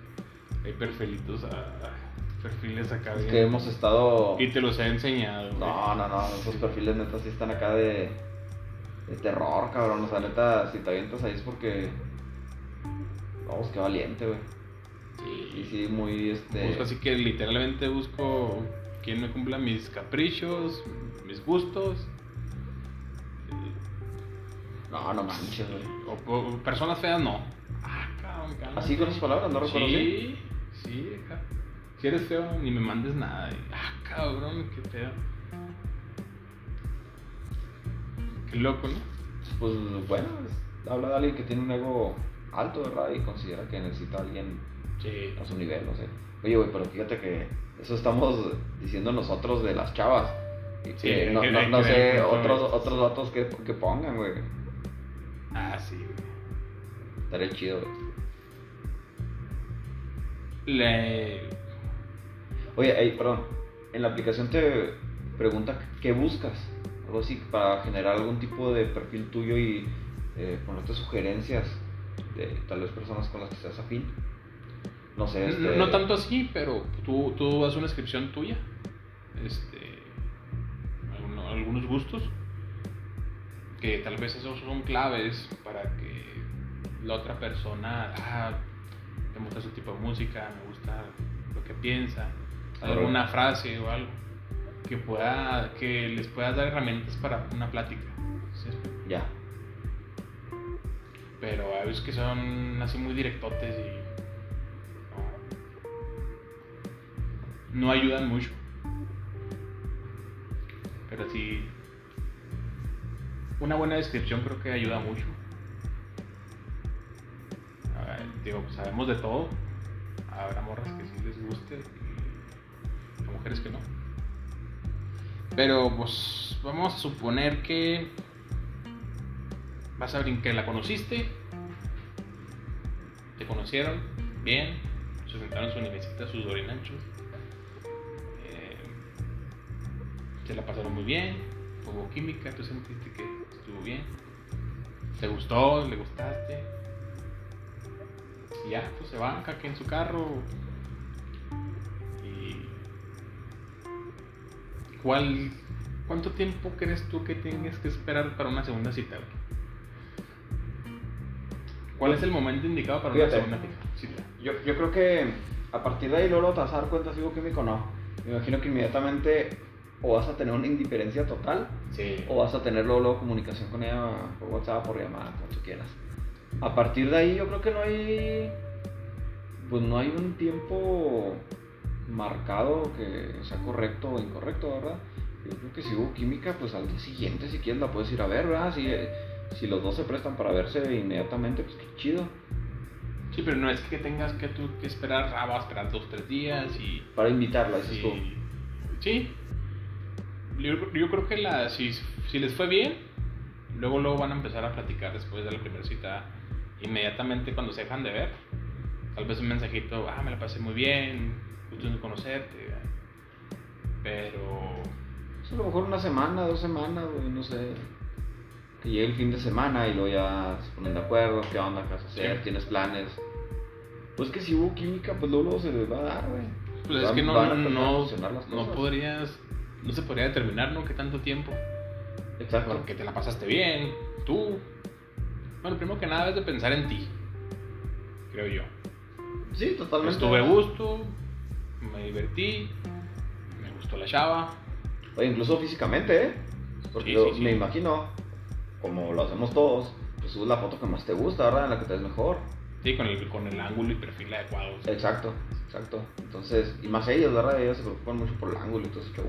hay perfilitos, ah, perfiles acá Es que hemos estado. Y te los he enseñado. güey. No, no, no, esos perfiles neta sí están acá de, de terror, cabrón. O sea, neta, si te avientas ahí es porque. Vamos, qué valiente, güey. Y Sí. sí, muy este. Busco así que literalmente busco quien me cumpla mis caprichos, mis gustos. No, no manches, güey. O, o personas feas no. Ah, cabrón. Así con esas palabras, no recuerdo Sí, sí, acá. Si eres feo, ni me mandes nada. Y, ah, cabrón, qué feo. Qué loco, ¿no? Pues bueno, es- habla de alguien que tiene un ego alto, ¿verdad? Y considera que necesita a alguien Sí. a su nivel, no sé. Oye, güey, pero fíjate que eso estamos diciendo nosotros de las chavas. Sí, que no, que- no, hay no que ver sé, otros, otros datos que, que pongan, güey. Ah, sí, güey. Estaría chido, güey. Le... Oye, ey, perdón. En la aplicación te pregunta qué buscas. Algo así para generar algún tipo de perfil tuyo y eh, ponerte sugerencias de tal vez personas con las que seas afín. No sé, este... No, tanto así, pero tú, tú haces una descripción tuya. Este. alguno- algunos gustos. Que tal vez esos son claves para que la otra persona. Ah, me gusta su tipo de música, me gusta lo que piensa. Alguna frase o algo. Que pueda. que les puedas dar herramientas para una plática. ¿sí? Ya. Pero hay veces que son así muy directotes y no, no ayudan mucho. Pero sí, una buena descripción creo que ayuda mucho. A ver, digo, pues sabemos de todo. Habrá morras que sí les guste y a mujeres que no. Pero pues vamos a suponer que vas a que la conociste, te conocieron bien, se sentaron en su nimecita, sus dorinanchos, eh, se la pasaron muy bien, hubo química, tú sentiste que estuvo bien, te gustó, le gustaste, y ya, pues se van acá en su carro. ¿Cuál, ¿Cuánto tiempo crees tú que tienes que esperar para una segunda cita? güey? ¿Cuál es el momento indicado para Fíjate. una segunda cita? Yo, yo creo que a partir de ahí luego te vas a dar cuenta si hubo químico o no. Me imagino que inmediatamente o vas a tener una indiferencia total Sí. o vas a tener luego, luego comunicación con ella por WhatsApp, por llamada, como tú quieras. A partir de ahí yo creo que no hay pues no hay un tiempo marcado que sea correcto o incorrecto, ¿verdad? Yo creo que si hubo química, pues al día siguiente si quieres la puedes ir a ver, ¿verdad? Si, si los dos se prestan para verse inmediatamente, pues qué chido. Sí, pero no es que tengas que tú que esperar, ah, vas a esperar dos, tres días y. Para invitarla, dices y- tú. sí. Yo, yo creo que la, si, si les fue bien, luego, luego van a empezar a platicar después de la primera cita, inmediatamente cuando se dejan de ver. Tal vez un mensajito, ah, me la pasé muy bien, gusto en conocerte. Pero. Pues a lo mejor una semana, dos semanas, güey, no sé. Que llegue el fin de semana y luego ya se ponen de acuerdo, qué onda, qué vas a hacer, Sí. tienes planes. Pues que si hubo química, pues luego, luego se les va a dar, güey. Pues es Van- que no, no, no, podrías, no se podría determinar, ¿no? ¿Qué tanto tiempo? Exacto. Porque te la pasaste bien, tú. Bueno, primero que nada es de pensar en ti, creo yo. Sí, totalmente. Estuve a gusto, me divertí, me gustó la chava. Oye, incluso físicamente, ¿eh? Porque Sí, yo sí, sí. me imagino, como lo hacemos todos, pues subes la foto que más te gusta, ¿verdad? En la que te ves mejor. Sí, con el, con el ángulo y perfil adecuado. sí. Exacto, exacto. Entonces, y más ellos, ¿verdad? Ellos se preocupan mucho por el ángulo y todo ese show.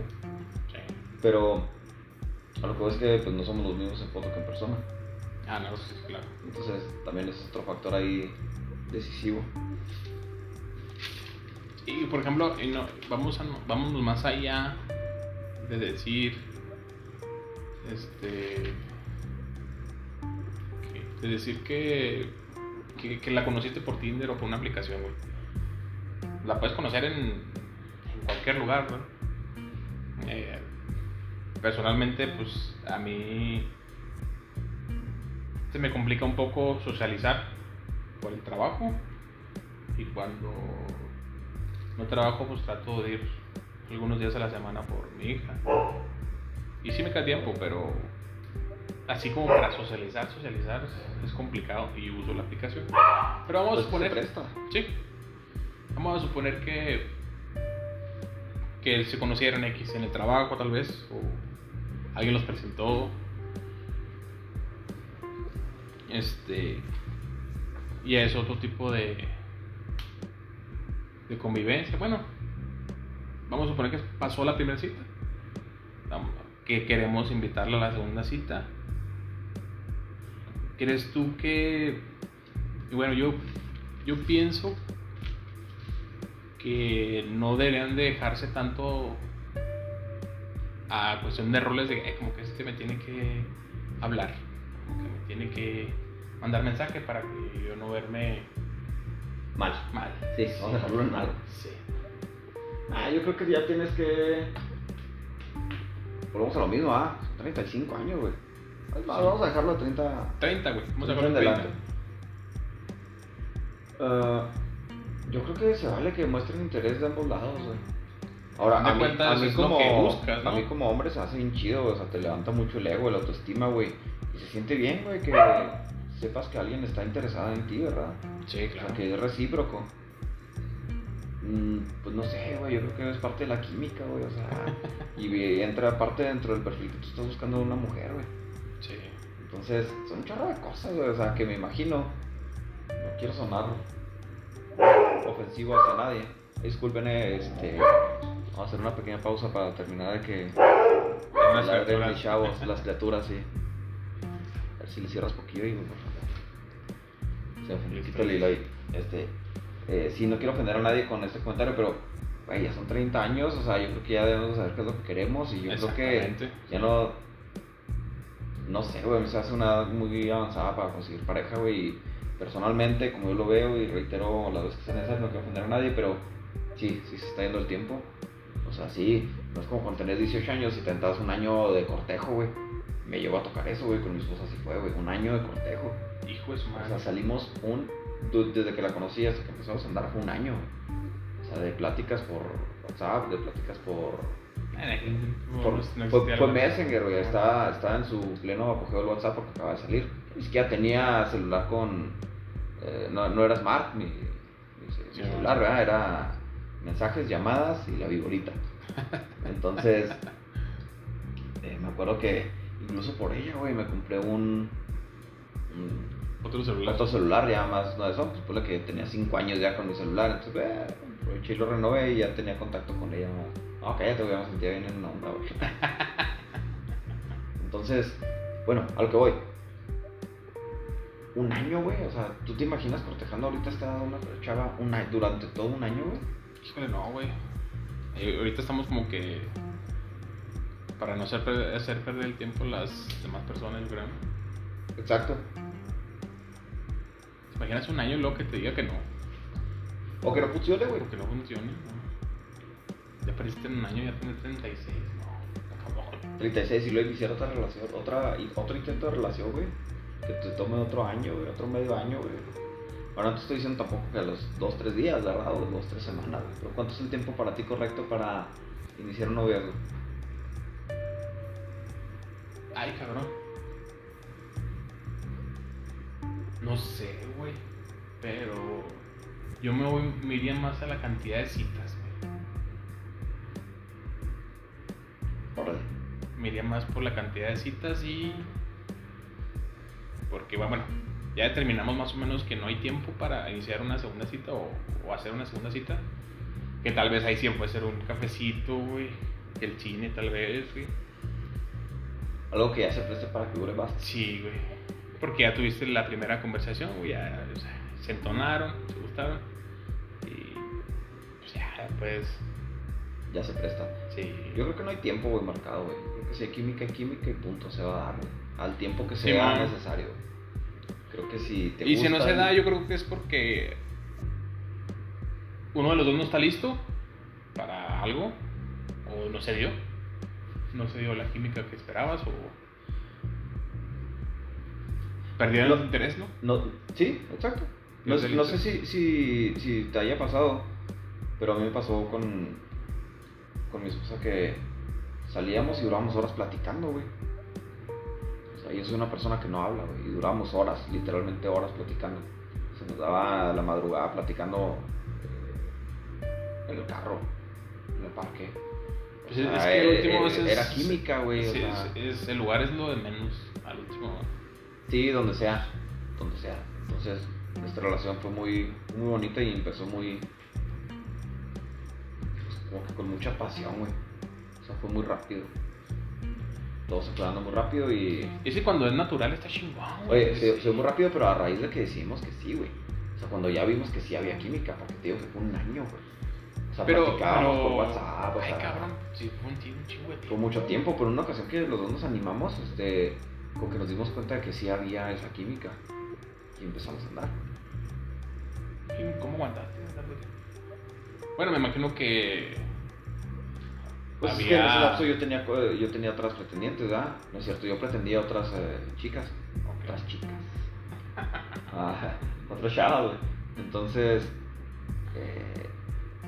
Sí. Pero a lo que es que pues, no somos los mismos en foto que en persona. Ah, no, sí, claro. Entonces, también es otro factor ahí decisivo. Y por ejemplo, y no, vamos a, más allá de decir, este, de decir que, que, que la conociste por Tinder o por una aplicación, güey. La puedes conocer en, en cualquier lugar, güey. Eh, personalmente, pues a mí se me complica un poco socializar por el trabajo y cuando no trabajo pues trato de ir algunos días a la semana por mi hija. Y sí me queda tiempo pero así como para socializar socializar es complicado y uso la aplicación. Pero vamos Pues a se suponer presta. sí. Vamos a suponer que que se conocieron X en el trabajo tal vez o alguien los presentó. Este y es otro tipo de de convivencia. Bueno vamos a suponer que pasó la primera cita. Que queremos invitarla a la segunda cita. Crees tú que y bueno yo yo pienso que no deberían de dejarse tanto a cuestión de roles de "Eh, como que este me tiene que hablar como que me tiene que mandar mensaje para que yo no verme Mal. mal Sí, vamos a dejarlo en mal. sí Ah, yo creo que ya tienes que. Volvemos a lo mismo, ah. Son 35 años, güey. Vamos a dejarlo a 30. 30 güey vamos a dejarlo en adelante. Ah, yo creo que se vale que muestren interés de ambos lados, güey. Ahora, a mí, a mí como, que buscas, ¿no? a mí como hombre se hace bien chido. O sea, te levanta mucho el ego, la autoestima, güey. Y se siente bien, güey, que sepas que alguien está interesado en ti, ¿verdad? sí O claro sea, que es recíproco. Mm, pues no sé, güey, yo creo que es parte de la química, güey, o sea, y entra parte dentro del perfil que tú estás buscando de una mujer, güey. sí Entonces, son un chorro de cosas, güey, o sea, que me imagino, no quiero sonar ofensivo hacia nadie. Disculpen, este, vamos a hacer una pequeña pausa para terminar de que Unas hablar de criaturas. mis chavos, las criaturas, sí. A ver si le cierras poquillo y por Se un Listo. poquito el hilo ahí. Este, eh, sí, no quiero ofender a nadie con este comentario, pero güey, ya son 30 años, o sea, yo creo que ya debemos de saber qué es lo que queremos y yo creo que ya no, no sé, güey, se hace una edad muy avanzada para conseguir pareja, güey, y personalmente, como yo lo veo y reitero las veces que sean esas, no quiero ofender a nadie, pero sí, sí se está yendo el tiempo. O sea, sí, no es como cuando tenés 18 años y te entras un año de cortejo, güey. Me llevó a tocar eso, güey, con mi esposa así fue, güey, un año de cortejo. hijo de su O madre sea, salimos un, desde que la conocí hasta que empezamos a andar fue un año, güey. O sea, de pláticas por WhatsApp, de pláticas por... Por- no fue, fue Messenger, güey, estaba, estaba en su pleno apogeo del WhatsApp porque acaba de salir. Ni siquiera tenía celular con... eh, no, no era smart Sí, celular. ¿verdad? Era mensajes, llamadas y la viborita. Entonces, eh, me acuerdo que incluso por ella, güey, me compré un, un otro celular otro celular ya más, no de eso, pues ponle que tenía 5 años ya con mi celular, entonces, eh, aproveché y lo renové y ya tenía contacto con ella. No, no cállate, güey, me sentía bien en una onda, güey. Entonces, bueno, a lo que voy. Un año, güey, o sea, ¿tú te imaginas cortejando ahorita esta una chava un año- durante todo un año, güey? Híjole, no, güey. Eh, ahorita estamos como que. Para no hacer, per- hacer perder el tiempo las demás personas, yo creo. Exacto. ¿Te imaginas un año y luego que te diga que no? O que no funcione, güey. Porque no funcione. ¿no? Ya perdiste en un año, ya tienes 36. No, cabrón. 36 y luego quisiera otra relación, otra, y otro intento de relación, güey. Que te tome otro año, güey, otro medio año, güey. Ahora no te estoy diciendo tampoco que a los 2, 3 días, ¿verdad? O 2, 3 semanas, güey. Pero ¿cuánto es el tiempo para ti correcto para iniciar un noviazgo? Ay, cabrón. No sé, güey. Pero. Yo me, voy, me iría más a la cantidad de citas, güey. Me iría más por la cantidad de citas y. Porque, bueno, ya determinamos más o menos que no hay tiempo para iniciar una segunda cita o, o hacer una segunda cita. Que tal vez ahí sí puede ser un cafecito, güey. El cine, tal vez, güey. Algo que ya se preste para que dure más. Sí, güey. Porque ya tuviste la primera conversación, güey. Ya o sea, se entonaron, se gustaron. Y pues ya, pues. Ya se presta. Sí. Yo creo que no hay tiempo, güey, marcado, güey. Creo que si hay química, hay química y punto, se va a dar, güey. Al tiempo que Sí, sea man. necesario, güey. Creo que si te Y si no se da, yo creo que es porque uno de los dos no está listo para algo o no se dio. No se dio la química que esperabas o perdieron No. el interés, ¿no? No, sí, exacto. No, No sé, si, si te haya pasado, pero a mí me pasó con, con mi esposa que salíamos y durábamos horas platicando, güey. O sea, yo soy una persona que no habla, güey, y durábamos horas, literalmente horas platicando. Se nos daba la madrugada platicando eh, en el carro, en el parque. Pues es- es que al eh, último eh, es- era química, güey. Sí, es- es- el lugar es lo de menos al último. Sí, donde sea, donde sea. Entonces, nuestra relación fue muy, muy bonita y empezó muy. pues, como que con mucha pasión, güey. O sea, fue muy rápido. Todo se fue dando muy rápido y. Y es que cuando es natural está chingón. güey. Oye, se fue muy rápido, pero a raíz de que decidimos que sí, güey. O sea, cuando ya vimos que sí había química, porque te digo que fue un año, güey. O sea, Pero, platicábamos pero... por WhatsApp, o Ay, sea, cabrón, sí, fue un, un chingo de fue tiempo. mucho tiempo, pero en una ocasión que los dos nos animamos, este, con que nos dimos cuenta de que sí había esa química. Y empezamos a andar. ¿Y ¿Cómo aguantaste? Bueno, me imagino que. Pues es había... que en ese lapso yo tenía, co- yo tenía otras pretendientes, ¿verdad? No es cierto, yo pretendía otras eh, chicas. Otras chicas. Ah, otras chavas. Entonces, eh,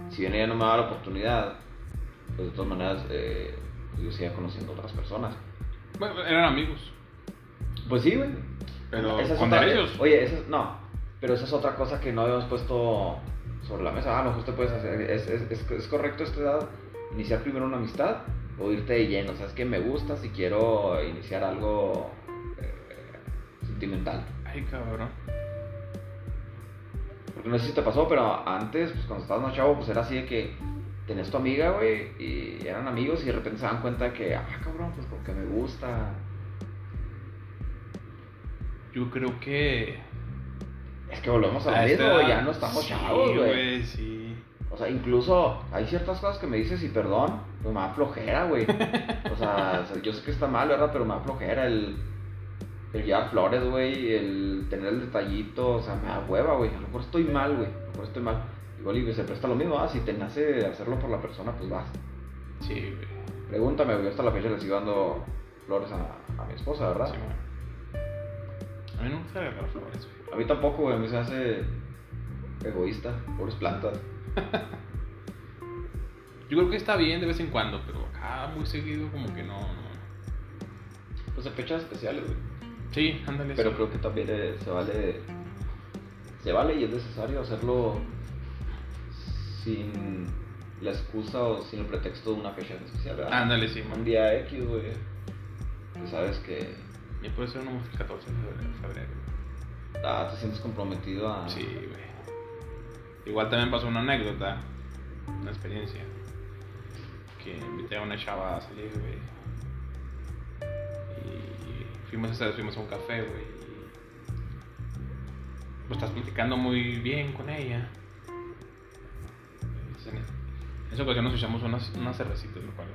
si bien ella no me daba la oportunidad, pues de todas maneras eh, pues yo seguía conociendo otras personas. Bueno, eran amigos. Pues sí, güey. Pero Esa es otra- derechos. Oye, esa es, no, pero esa es otra cosa que no habíamos puesto sobre la mesa. Ah, mejor usted puedes hacer. Es, es, es, es correcto a esta edad iniciar primero una amistad o irte de lleno. O sea, es que me gusta si quiero iniciar algo eh, sentimental. Ay, cabrón. Porque no sé si te pasó, pero antes, pues cuando estabas más chavo, pues era así de que tenías tu amiga, güey, y eran amigos y de repente se dan cuenta que, ah, cabrón, pues porque me gusta. Yo creo que. Es que volvemos a a mismo, güey, ya no estamos sí, chavos, güey. güey, sí. O sea, incluso hay ciertas cosas que me dices y perdón, pues me da flojera, güey. O sea, o sea, yo sé que está mal, ¿verdad? Pero me da flojera el, el llevar flores, güey, el tener el detallito, o sea, me da hueva, güey. A lo mejor estoy mal, güey. A lo mejor estoy mal. Igual y se presta lo mismo, ¿ah? Si te nace hacerlo por la persona, pues vas. Sí, güey. Pregúntame, güey, hasta la fecha le sigo dando flores a, a mi esposa, ¿verdad? Sí, güey. A mí no me gusta agarrar flores, güey. A mí tampoco, güey, a mí se hace egoísta, pobres plantas. Yo creo que está bien de vez en cuando, pero acá muy seguido, como que no. no. Pues en fechas especiales, güey. Sí, ándale. Pero sí. creo que también eh, se vale. Se vale y es necesario hacerlo sin la excusa o sin el pretexto de una fecha especial, ¿verdad? Ándale, sí, Un día X, güey. Que sabes que Y puede ser uno el 14 de febrero, febrero. ah, te sientes comprometido a. Sí, güey. Igual también pasó una anécdota, una experiencia. Que invité a una chava a salir, güey. Fuimos esa vez, fuimos a un café, güey. Pues estás platicando muy bien con ella. Pues, En esa ocasión nos echamos unas, unas cervecitas, me acuerdo.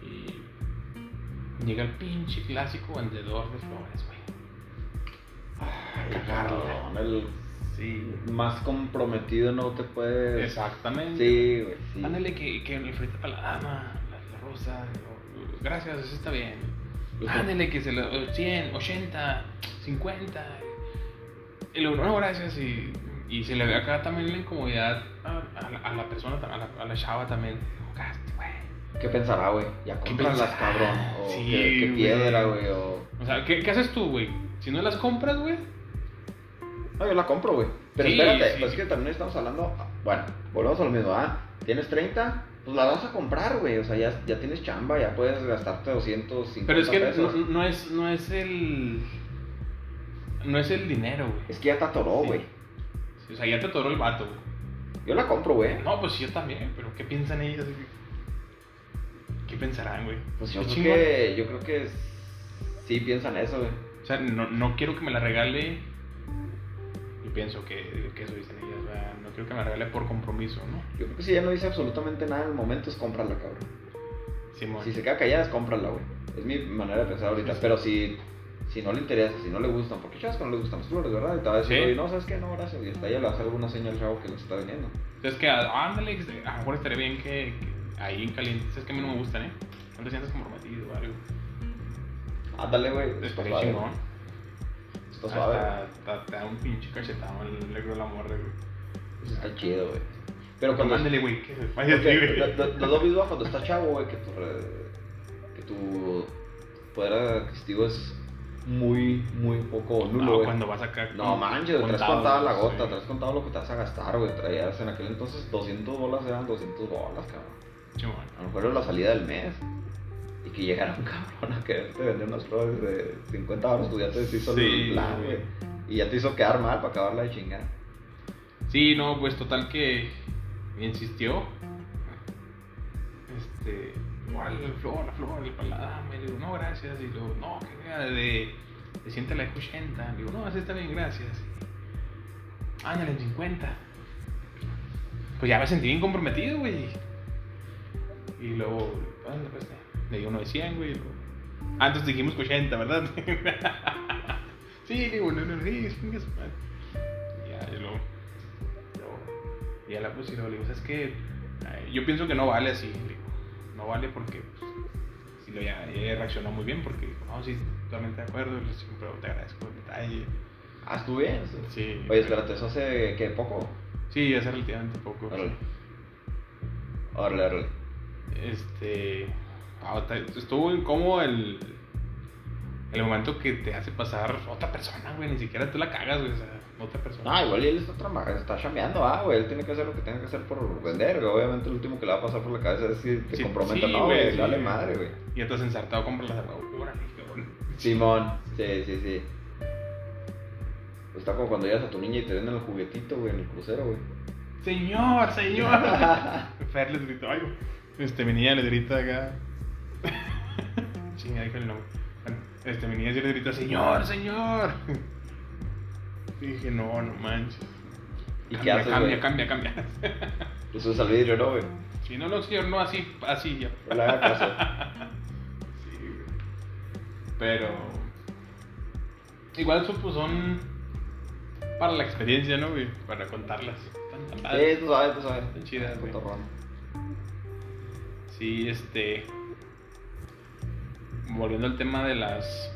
Y llega el pinche clásico vendedor de flores, güey. Cabrón, el Sí, más comprometido no te puede. exactamente. Sí, güey, sí. Ándale que, que le frita para la dama, la, la rosa. Gracias, eso está bien. Ujú. Ándale que se lo. 100, 80, 50. Y luego, no, gracias. Y, y se le ve acá también la incomodidad a, a la, a la persona, a la, a la chava también. ¿Qué pensará, güey? Ya ¿Qué cómpralas, pensará? cabrón. O Sí, qué, piedra, güey. O... O sea, ¿qué, qué haces tú, güey? Si no las compras, güey. No, yo la compro, güey. Pero Sí, espérate, sí. pues es que también estamos hablando. Bueno, volvemos a lo mismo, ¿ah? Tienes 30, pues la vas a comprar, güey. O sea, ya, ya tienes chamba, ya puedes gastarte 250 Pero es que no, pesos. no es, no es el. No es el dinero, güey. Es que ya te atoró, güey. Sí, o sea, ya te atoró el vato, güey. Yo la compro, güey. No, pues yo también, pero ¿qué piensan ellos? ¿Qué pensarán, güey? Pues yo creo chingón. que. Yo creo que sí piensan eso, güey. O sea, no, no quiero que me la regale. Yo pienso que, que eso dicen ellas, quiero que me la regale por compromiso, ¿no? Yo creo que si ya no dice absolutamente nada en el momento es cómprala, cabrón. Simón. Si se queda callada es cómprala, güey. Es mi manera de pensar ahorita. Sí, sí. Pero si, si no le interesa, si no le gustan, porque chavas que no le gustan las flores, ¿verdad? Y te va a decir, Sí. oye, no, ¿sabes qué? No, gracias. Y hasta ella le hacer alguna señal al chavo que les está vendiendo. Es que, ah, ándale, a lo mejor estaría bien que, que ahí en caliente. Es que a mí no me gustan, ¿eh? No te sientas comprometido o algo. Ándale, güey. Está suave. chingón. Está suave. Te da un pinche cachetado el negro de la morra, güey. Está chido, güey. Pero cuando. mándale, güey, lo, lo- mismo cuando estás chavo, güey, que tu, que tu poder adquisitivo es muy, muy poco nulo, No, cuando vas acá. No manches, güey, traes contado, la sí. gota, traes contado lo que te vas a gastar, güey. Traías en aquel entonces 200 bolas eran 200 bolas, cabrón. Simón. A lo mejor era la salida del mes. Y que llegara un cabrón a quererte vender unas flores de 50 horas, pues ya te hizo Sí, el plan, güey. Y ya te hizo quedar mal para acabarla de chingar. Sí, no, pues total que insistió. Este, igual la flor, la flor, el paladar, me digo, no, gracias. Y luego, no, que vea, de, de siente la 80. Digo, no, así está bien, gracias. Ándale, en 50. Pues ya me sentí bien comprometido, güey. Y luego, ándale, pues, le digo uno de 100, güey. luego- Ah, dijimos que 80, ¿verdad? sí, le digo, no, no, no, sí, y ya la luego le digo, ¿sabes qué? Ay, Yo pienso que no vale así, digo, no vale porque, pues, si lo ya, reaccionó muy bien porque no, sí, totalmente de acuerdo, siempre te agradezco el detalle. Ah, estuve bien. Sí. Oye, espérate, eso hace, ¿qué? ¿Poco? Sí, hace relativamente poco. Órale. Órale, órale. Este. ah, Estuvo incómodo el. El momento que te hace pasar otra persona, güey. Ni siquiera tú la cagas, güey. O sea, otra persona. Ah, igual y él está, está chambeando, ah, güey. Él tiene que hacer lo que tiene que hacer por vender, güey. Obviamente, el último que le va a pasar por la cabeza es si te Sí, compromete sí, no, güey, sí, Dale madre, güey. Y has ensartado, compras las. Órale. Simón, sí, sí, sí. Está como cuando llegas a tu niña y te venden el juguetito, güey, en el crucero, güey. Señor, señor. Fer les gritó algo. Este, mi niña les grita acá. Chinga, díjale el nombre. Este, mi niña les grita, señor, señor. Y dije, no, no manches. ¿Y qué Cambia, haces, cambia, cambia, cambia. Le subes al vidrio, ¿no, güey? Si no, señor, no, así, así ya. No le haga caso. Sí, güey. Pero. Igual eso pues son. Para la experiencia, ¿no, güey? Para contarlas. Tan, tan Sí, padres. tú sabes, tú sabes. Están chidas, güey. Sí, este. Volviendo al tema de las.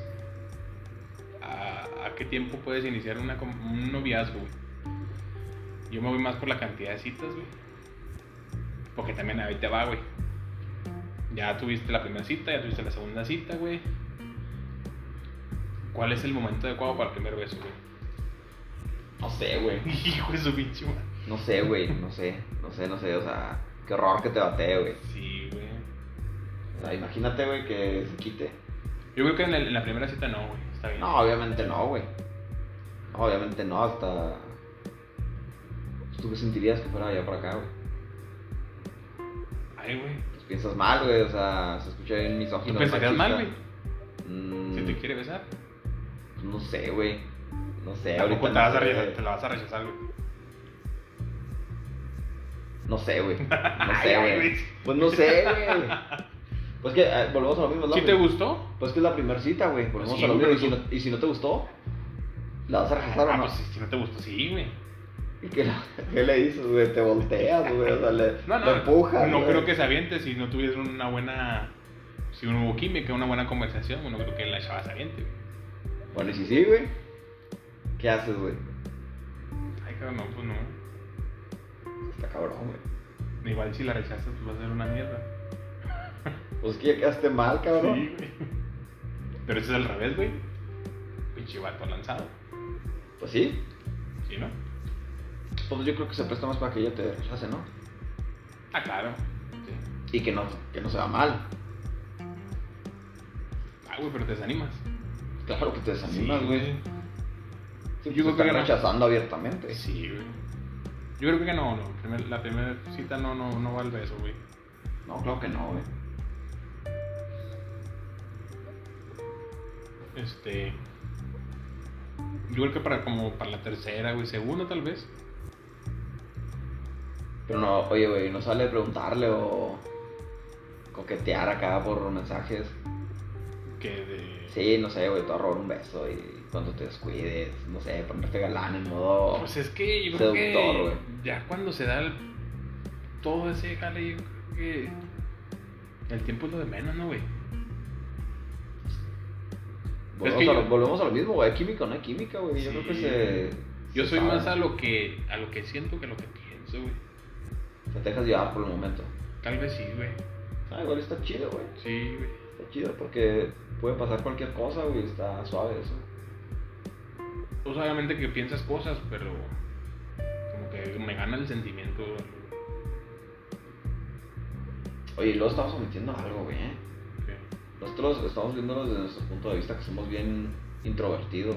¿A, a qué tiempo puedes iniciar una, un noviazgo, güey? Yo me voy más por la cantidad de citas, güey. Porque también ahí te va, güey. Ya tuviste la primera cita, ya tuviste la segunda cita, güey. ¿Cuál es el momento adecuado para el primer beso, güey? No sé, güey. Hijo de su pinche. No sé, güey. No sé. No sé, no sé. O sea, qué horror que te batee, güey. Sí, güey. O sea, imagínate, güey, que se quite. Yo creo que en, el- en la primera cita no, güey. Está bien. No, obviamente no, güey. No, obviamente no, hasta. ¿Tú qué sentirías que fuera allá para acá, güey? Ay, güey. Pues piensas mal, güey, o sea, se escucha bien misógino. ¿Tú pensarías mal, güey? Mm, Si te quiere besar. No sé, güey. No sé, Tampoco ahorita. te, no vas a rechazar, te la vas a rechazar, güey. No sé, güey. No sé, güey. Pues no sé, güey. Pues que eh, volvemos a lo mismo, la ¿Sí te gustó? Pues que es la primera cita, güey. Volvemos Sí, a lo mismo. Y si, no, y si no te gustó, ¿la vas a rechazar o Ah, no? pues si- no te gustó, sí, güey. ¿Y qué, qué le dices, güey? Te volteas, güey. O sea, le, No, no, le empujas. no güey. creo que se aviente si no tuviese una buena. Si no hubo química, una buena conversación, bueno, creo que la chava se aviente, güey. Bueno, y si sí, güey. ¿Qué haces, güey? Ay, cabrón, no, pues no. Está cabrón, güey. Igual si la rechazas, pues va a ser una mierda. Pues que ya quedaste mal, cabrón. Sí, güey. Pero eso es al revés, güey. Pinche vato lanzado. Pues sí. ¿Sí, no? Pues yo creo que se presta más para que ella te rechace, ¿no? Ah, claro. Sí. Y que no, que no se va mal. Ah, güey, pero te desanimas. Claro que te desanimas, Sí, güey. Sí, Yo creo que rechazando abiertamente. Sí, güey. Yo creo que no, no. La primera cita no, no, no va al beso, güey. No, claro que no, güey. Este. Yo creo que para como para la tercera, güey, segunda tal vez. Pero no, oye, güey, no sale preguntarle o coquetear acá por mensajes. Que de. Sí, no sé, güey, te robar un beso y cuando te descuides, no sé, ponerte galán en modo. Pues es que yo creo Seductor, que ya cuando se da el- todo ese jale, yo creo que el tiempo es lo de menos, ¿no, güey? Volvemos, es que a lo, yo- volvemos a lo mismo, güey. Química o no hay química, güey. Yo Sí. creo que se. Yo se soy sabe. más a lo que a lo que siento que a lo que pienso, güey. Te dejas llevar por el momento. Tal vez sí, güey. Ah, igual está chido, güey. Sí, güey. Está chido porque puede pasar cualquier cosa, güey. Está suave eso. Pues obviamente que piensas cosas, pero como que me gana el sentimiento. güey. Oye, y luego estamos omitiendo algo, güey. ¿Eh? Nosotros estamos viéndolo desde nuestro punto de vista que somos bien introvertidos.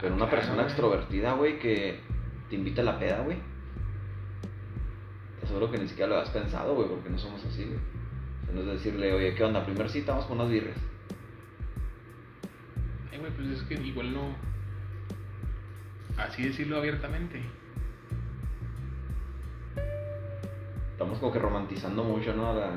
Pero Ah, una persona extrovertida, güey, que te invita a la peda, güey. Te aseguro que ni siquiera lo has pensado, güey, porque no somos así, güey. O sea, no es decirle, oye, ¿qué onda? Primer cita, vamos con unas birres. Ay, güey, pues es que igual no. Así decirlo abiertamente. Estamos como que romantizando mucho, ¿no? La,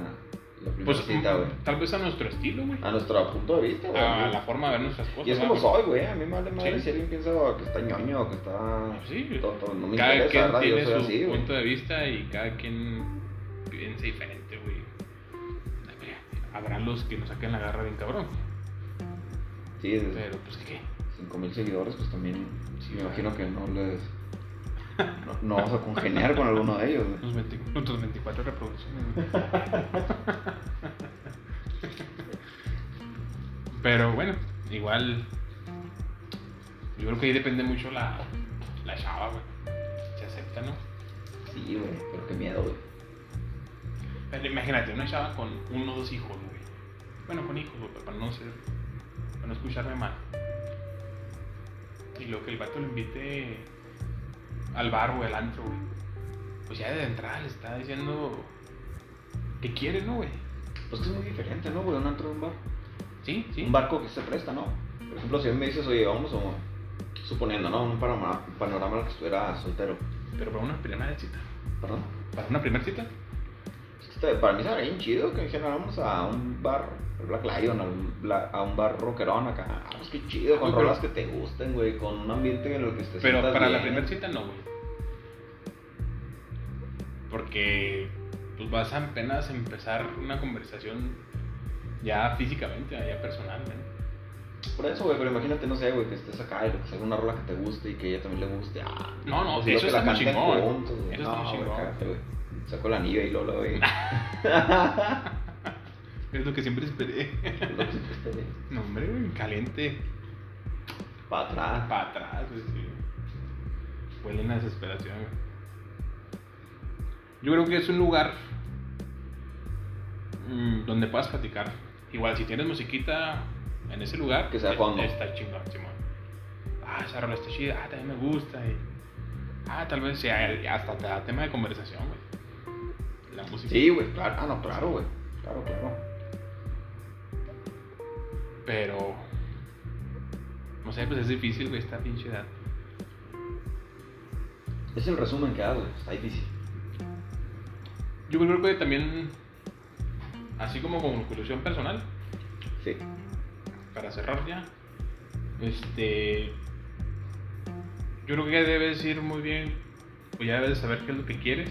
la primera Pues cita, güey. tal vez a nuestro estilo, güey. A nuestro punto de vista, güey. A la forma de ver nuestras cosas. Y es ¿verdad? como soy, güey. A mí me vale madre Sí. si alguien piensa que está ñoño o que está. Sí, tonto. No me cada interesa, quien tiene su así, punto de vista y cada quien piensa diferente, güey. Habrá los que nos saquen la garra bien cabrón. Sí, Pero pues ¿qué? 5000 seguidores, pues también. Sí, me imagino que no les. No, no vamos a congeniar con alguno de ellos, güey. Los 20 Nuestros 24 reproducciones. Pero bueno, igual. Yo creo que ahí depende mucho la, la chava, güey. Se acepta, ¿no? Sí, güey. Pero qué miedo, güey. Pero imagínate, una chava con uno o dos hijos, güey. Bueno, con hijos, güey, para no ser. Para no escucharme mal. Y luego que el vato le invite al bar o al antro, güey. Pues ya de entrada le está diciendo que quiere, ¿no, güey? Pues que es muy diferente, ¿no, güey? Un antro de un bar. Sí, sí. Un barco que se presta, ¿no? Por ejemplo, si me dices, oye, vamos a. Suponiendo, ¿no? Un panorama, un panorama que estuviera soltero. Pero para una primera cita. ¿Perdón? Para una primera cita. Está- para mí sería bien chido que dijera, vamos a un bar, Black Lion, a un, a un bar rockerón acá. Ah, pues qué chido, con rolas que te gusten, güey, con un ambiente en el que te Pero para la primera cita no, güey. Porque pues vas a apenas empezar una conversación ya físicamente, ya personal, ¿no? Por eso, güey, pero imagínate, no sé, güey, que estés acá y lo que sea una rola que te guste y que a ella también le guste. Ah, No, no, pues, eso está la muy chingón. juntos. Eso está no, güey, chingón. Saco el anillo y Lola, güey. Es lo que siempre esperé. Lo que siempre esperé. no, hombre, güey, caliente. Para atrás. Para atrás, güey, sí. Huelen a desesperación, güey. Yo creo que es un lugar mm, donde puedas platicar. Igual, si tienes musiquita en ese lugar, Que sea es- está chingón, Simón. Ah, esa rola está chida, ah, también me gusta. y- ah, tal vez sea hasta te da tema de conversación, güey. La música. Sí, güey, claro. Ah, no, claro, güey. Claro, claro. Pero. No sé, pues es difícil, güey, esta pinche edad. Es el resumen que hago. Está difícil. Yo creo que también, así como conclusión personal, Sí. para cerrar ya, este. Yo creo que debes ir muy bien, pues ya debes de saber qué es lo que quieres.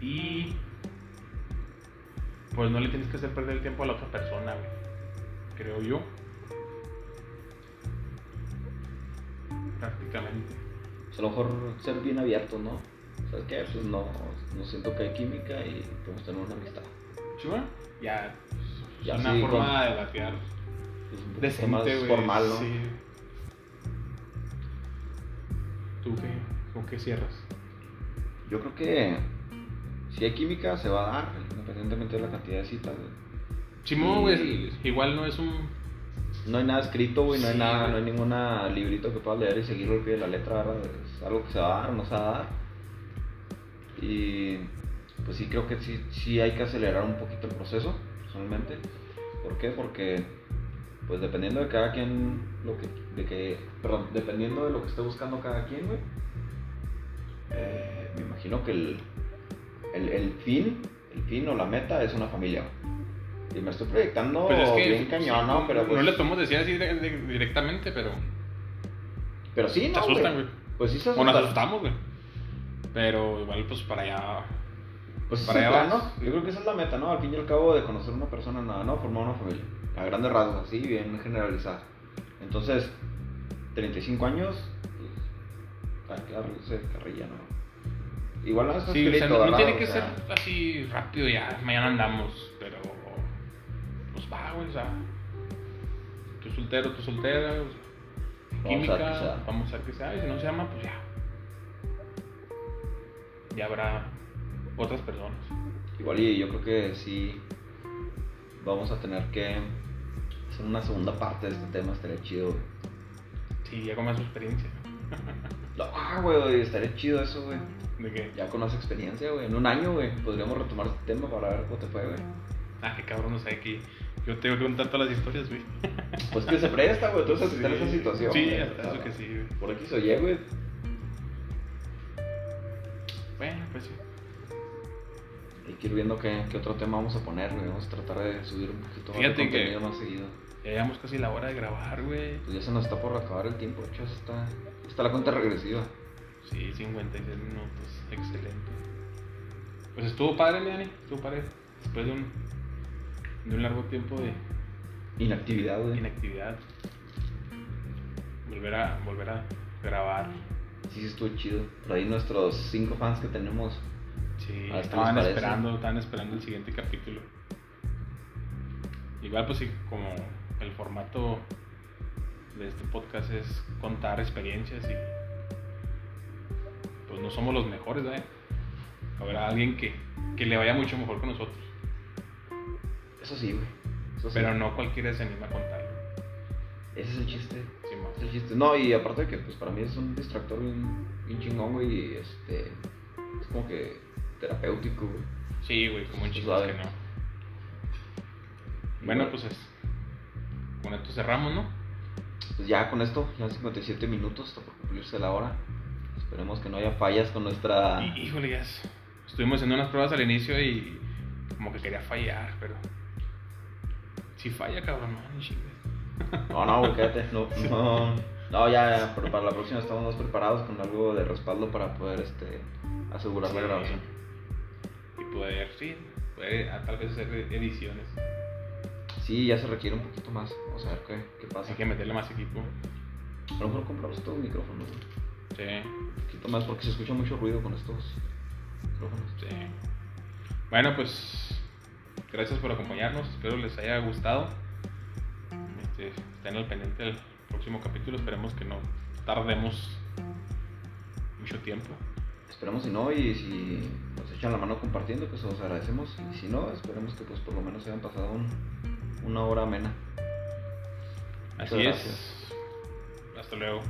Y. Pues no le tienes que hacer perder el tiempo a la otra persona, güey. Creo yo. Prácticamente. Pues a lo mejor ser bien abierto, ¿no? ¿Sabes qué? Pues no, no siento que hay química y podemos tener una amistad. ¿Sí, bueno? Ya. Ya es una sí, forma con- de batear Pues un decente, más formal, ¿no? Sí. ¿Tú qué? ¿Con qué cierras? Yo creo que si hay química se va a dar, independientemente de la cantidad de citas. güey. Simón, Sí. güey, igual no es un. No hay nada escrito, güey, no hay nada, güey. no hay ninguna librito que puedas leer y seguirlo al pie de la letra, ¿verdad? Es algo que se va a dar o no se va a dar. Y pues sí creo que sí, sí hay que acelerar un poquito el proceso, personalmente. ¿Por qué? Porque pues dependiendo de cada quien lo que, de que, perdón, dependiendo de lo que esté buscando cada quien, güey, eh, me imagino que el, el, el fin, el fin o la meta es una familia. Y me estoy proyectando Pues es que. bien cañón, sí, ¿no? Pero pues, No les podemos decir así de- de- directamente, pero. pero sí, ¿no? asustan, güey. Pues sí se O nos asustan. asustamos, güey. Pero igual, pues para allá. Pues Para allá. ¿no? Yo creo que esa es la meta, ¿no? Al fin y al cabo de conocer una persona, nada, ¿no? Formar una familia. A grandes rasgos, así, bien generalizada. Entonces, 35 años, pues, hay que carrilla, ¿no? Igual no está Sí, o sea, escrito, no, tiene O que sea, ser así rápido ya. Mañana andamos, pero. Pues va, güey, o sea. Tú soltero, tú soltera. o sea, Vamos a Química, vamos a ver qué sea. Y si no se llama, pues ya. Ya habrá otras personas. Igual y yo creo que sí vamos a tener que hacer una segunda parte de este tema, estaría chido, güey. Sí, ya con más experiencia. No, Ah, güey, estaría chido eso, güey. De que. Ya con más experiencia, güey. En un año, güey, podríamos retomar este tema para ver cómo te fue, güey. Ah, qué cabrón, no sé aquí. Yo tengo que contar todas las historias, güey. Pues que se presta, güey, tú estás en esa situación. Sí, güey. hasta eso que sí, güey. Por aquí se oye, güey. Bueno, pues sí. Hay que ir viendo qué, qué otro tema vamos a poner, güey. Vamos a tratar de subir un poquito más de Fíjate que- contenido más seguido. Ya llevamos casi la hora de grabar, güey. Pues ya se nos está por acabar el tiempo, hecho, está, está la cuenta regresiva. Sí, 56 minutos. Excelente. Pues estuvo padre, mi Dani. Estuvo padre. Después de un, de un largo tiempo de Inactividad, güey. inactividad. Volver a, volver a grabar. Sí, sí, estuvo chido. Por ahí nuestros cinco fans que tenemos. Sí, estaban esperando, estaban esperando el siguiente capítulo. Igual pues sí, como el formato de este podcast es contar experiencias y pues no somos los mejores, ¿eh? Habrá alguien que, que le vaya mucho mejor que nosotros, Eso sí, güey. Eso sí. pero no cualquiera se anima a contarlo. Ese es el chiste. Sí. Ese es el chiste. No, y aparte de que, pues para mí es un distractor bien, bien chingón, güey. Y este. Es como que terapéutico, güey. Sí, güey, como un chico suave. que no. Bueno, pues es. Con esto cerramos, ¿no? Pues ya con esto, ya 57 minutos, está por cumplirse la hora. Esperemos que no haya fallas con nuestra. Híjole, ya estuvimos haciendo unas pruebas al inicio y como que quería fallar, pero si falla, cabrón, no. No, no, quédate. No, no, no, ya, pero para la próxima estamos más preparados con algo de respaldo para poder este, asegurar la grabación. Y poder, sí, poder tal vez hacer ediciones. Sí, ya se requiere un poquito más. Vamos a ver qué, qué pasa. Hay que meterle más equipo. A lo mejor compramos todo un micrófono. Sí, Un poquito más porque se escucha mucho ruido con estos micrófonos. sí. Bueno, pues gracias por acompañarnos. Espero les haya gustado. Este, estén al pendiente del próximo capítulo. Esperemos que no tardemos mucho tiempo. Esperemos si no y si nos echan la mano compartiendo, pues os agradecemos. Y si no, esperemos que pues por lo menos hayan pasado un- una hora amena. Así es. Gracias. Hasta luego.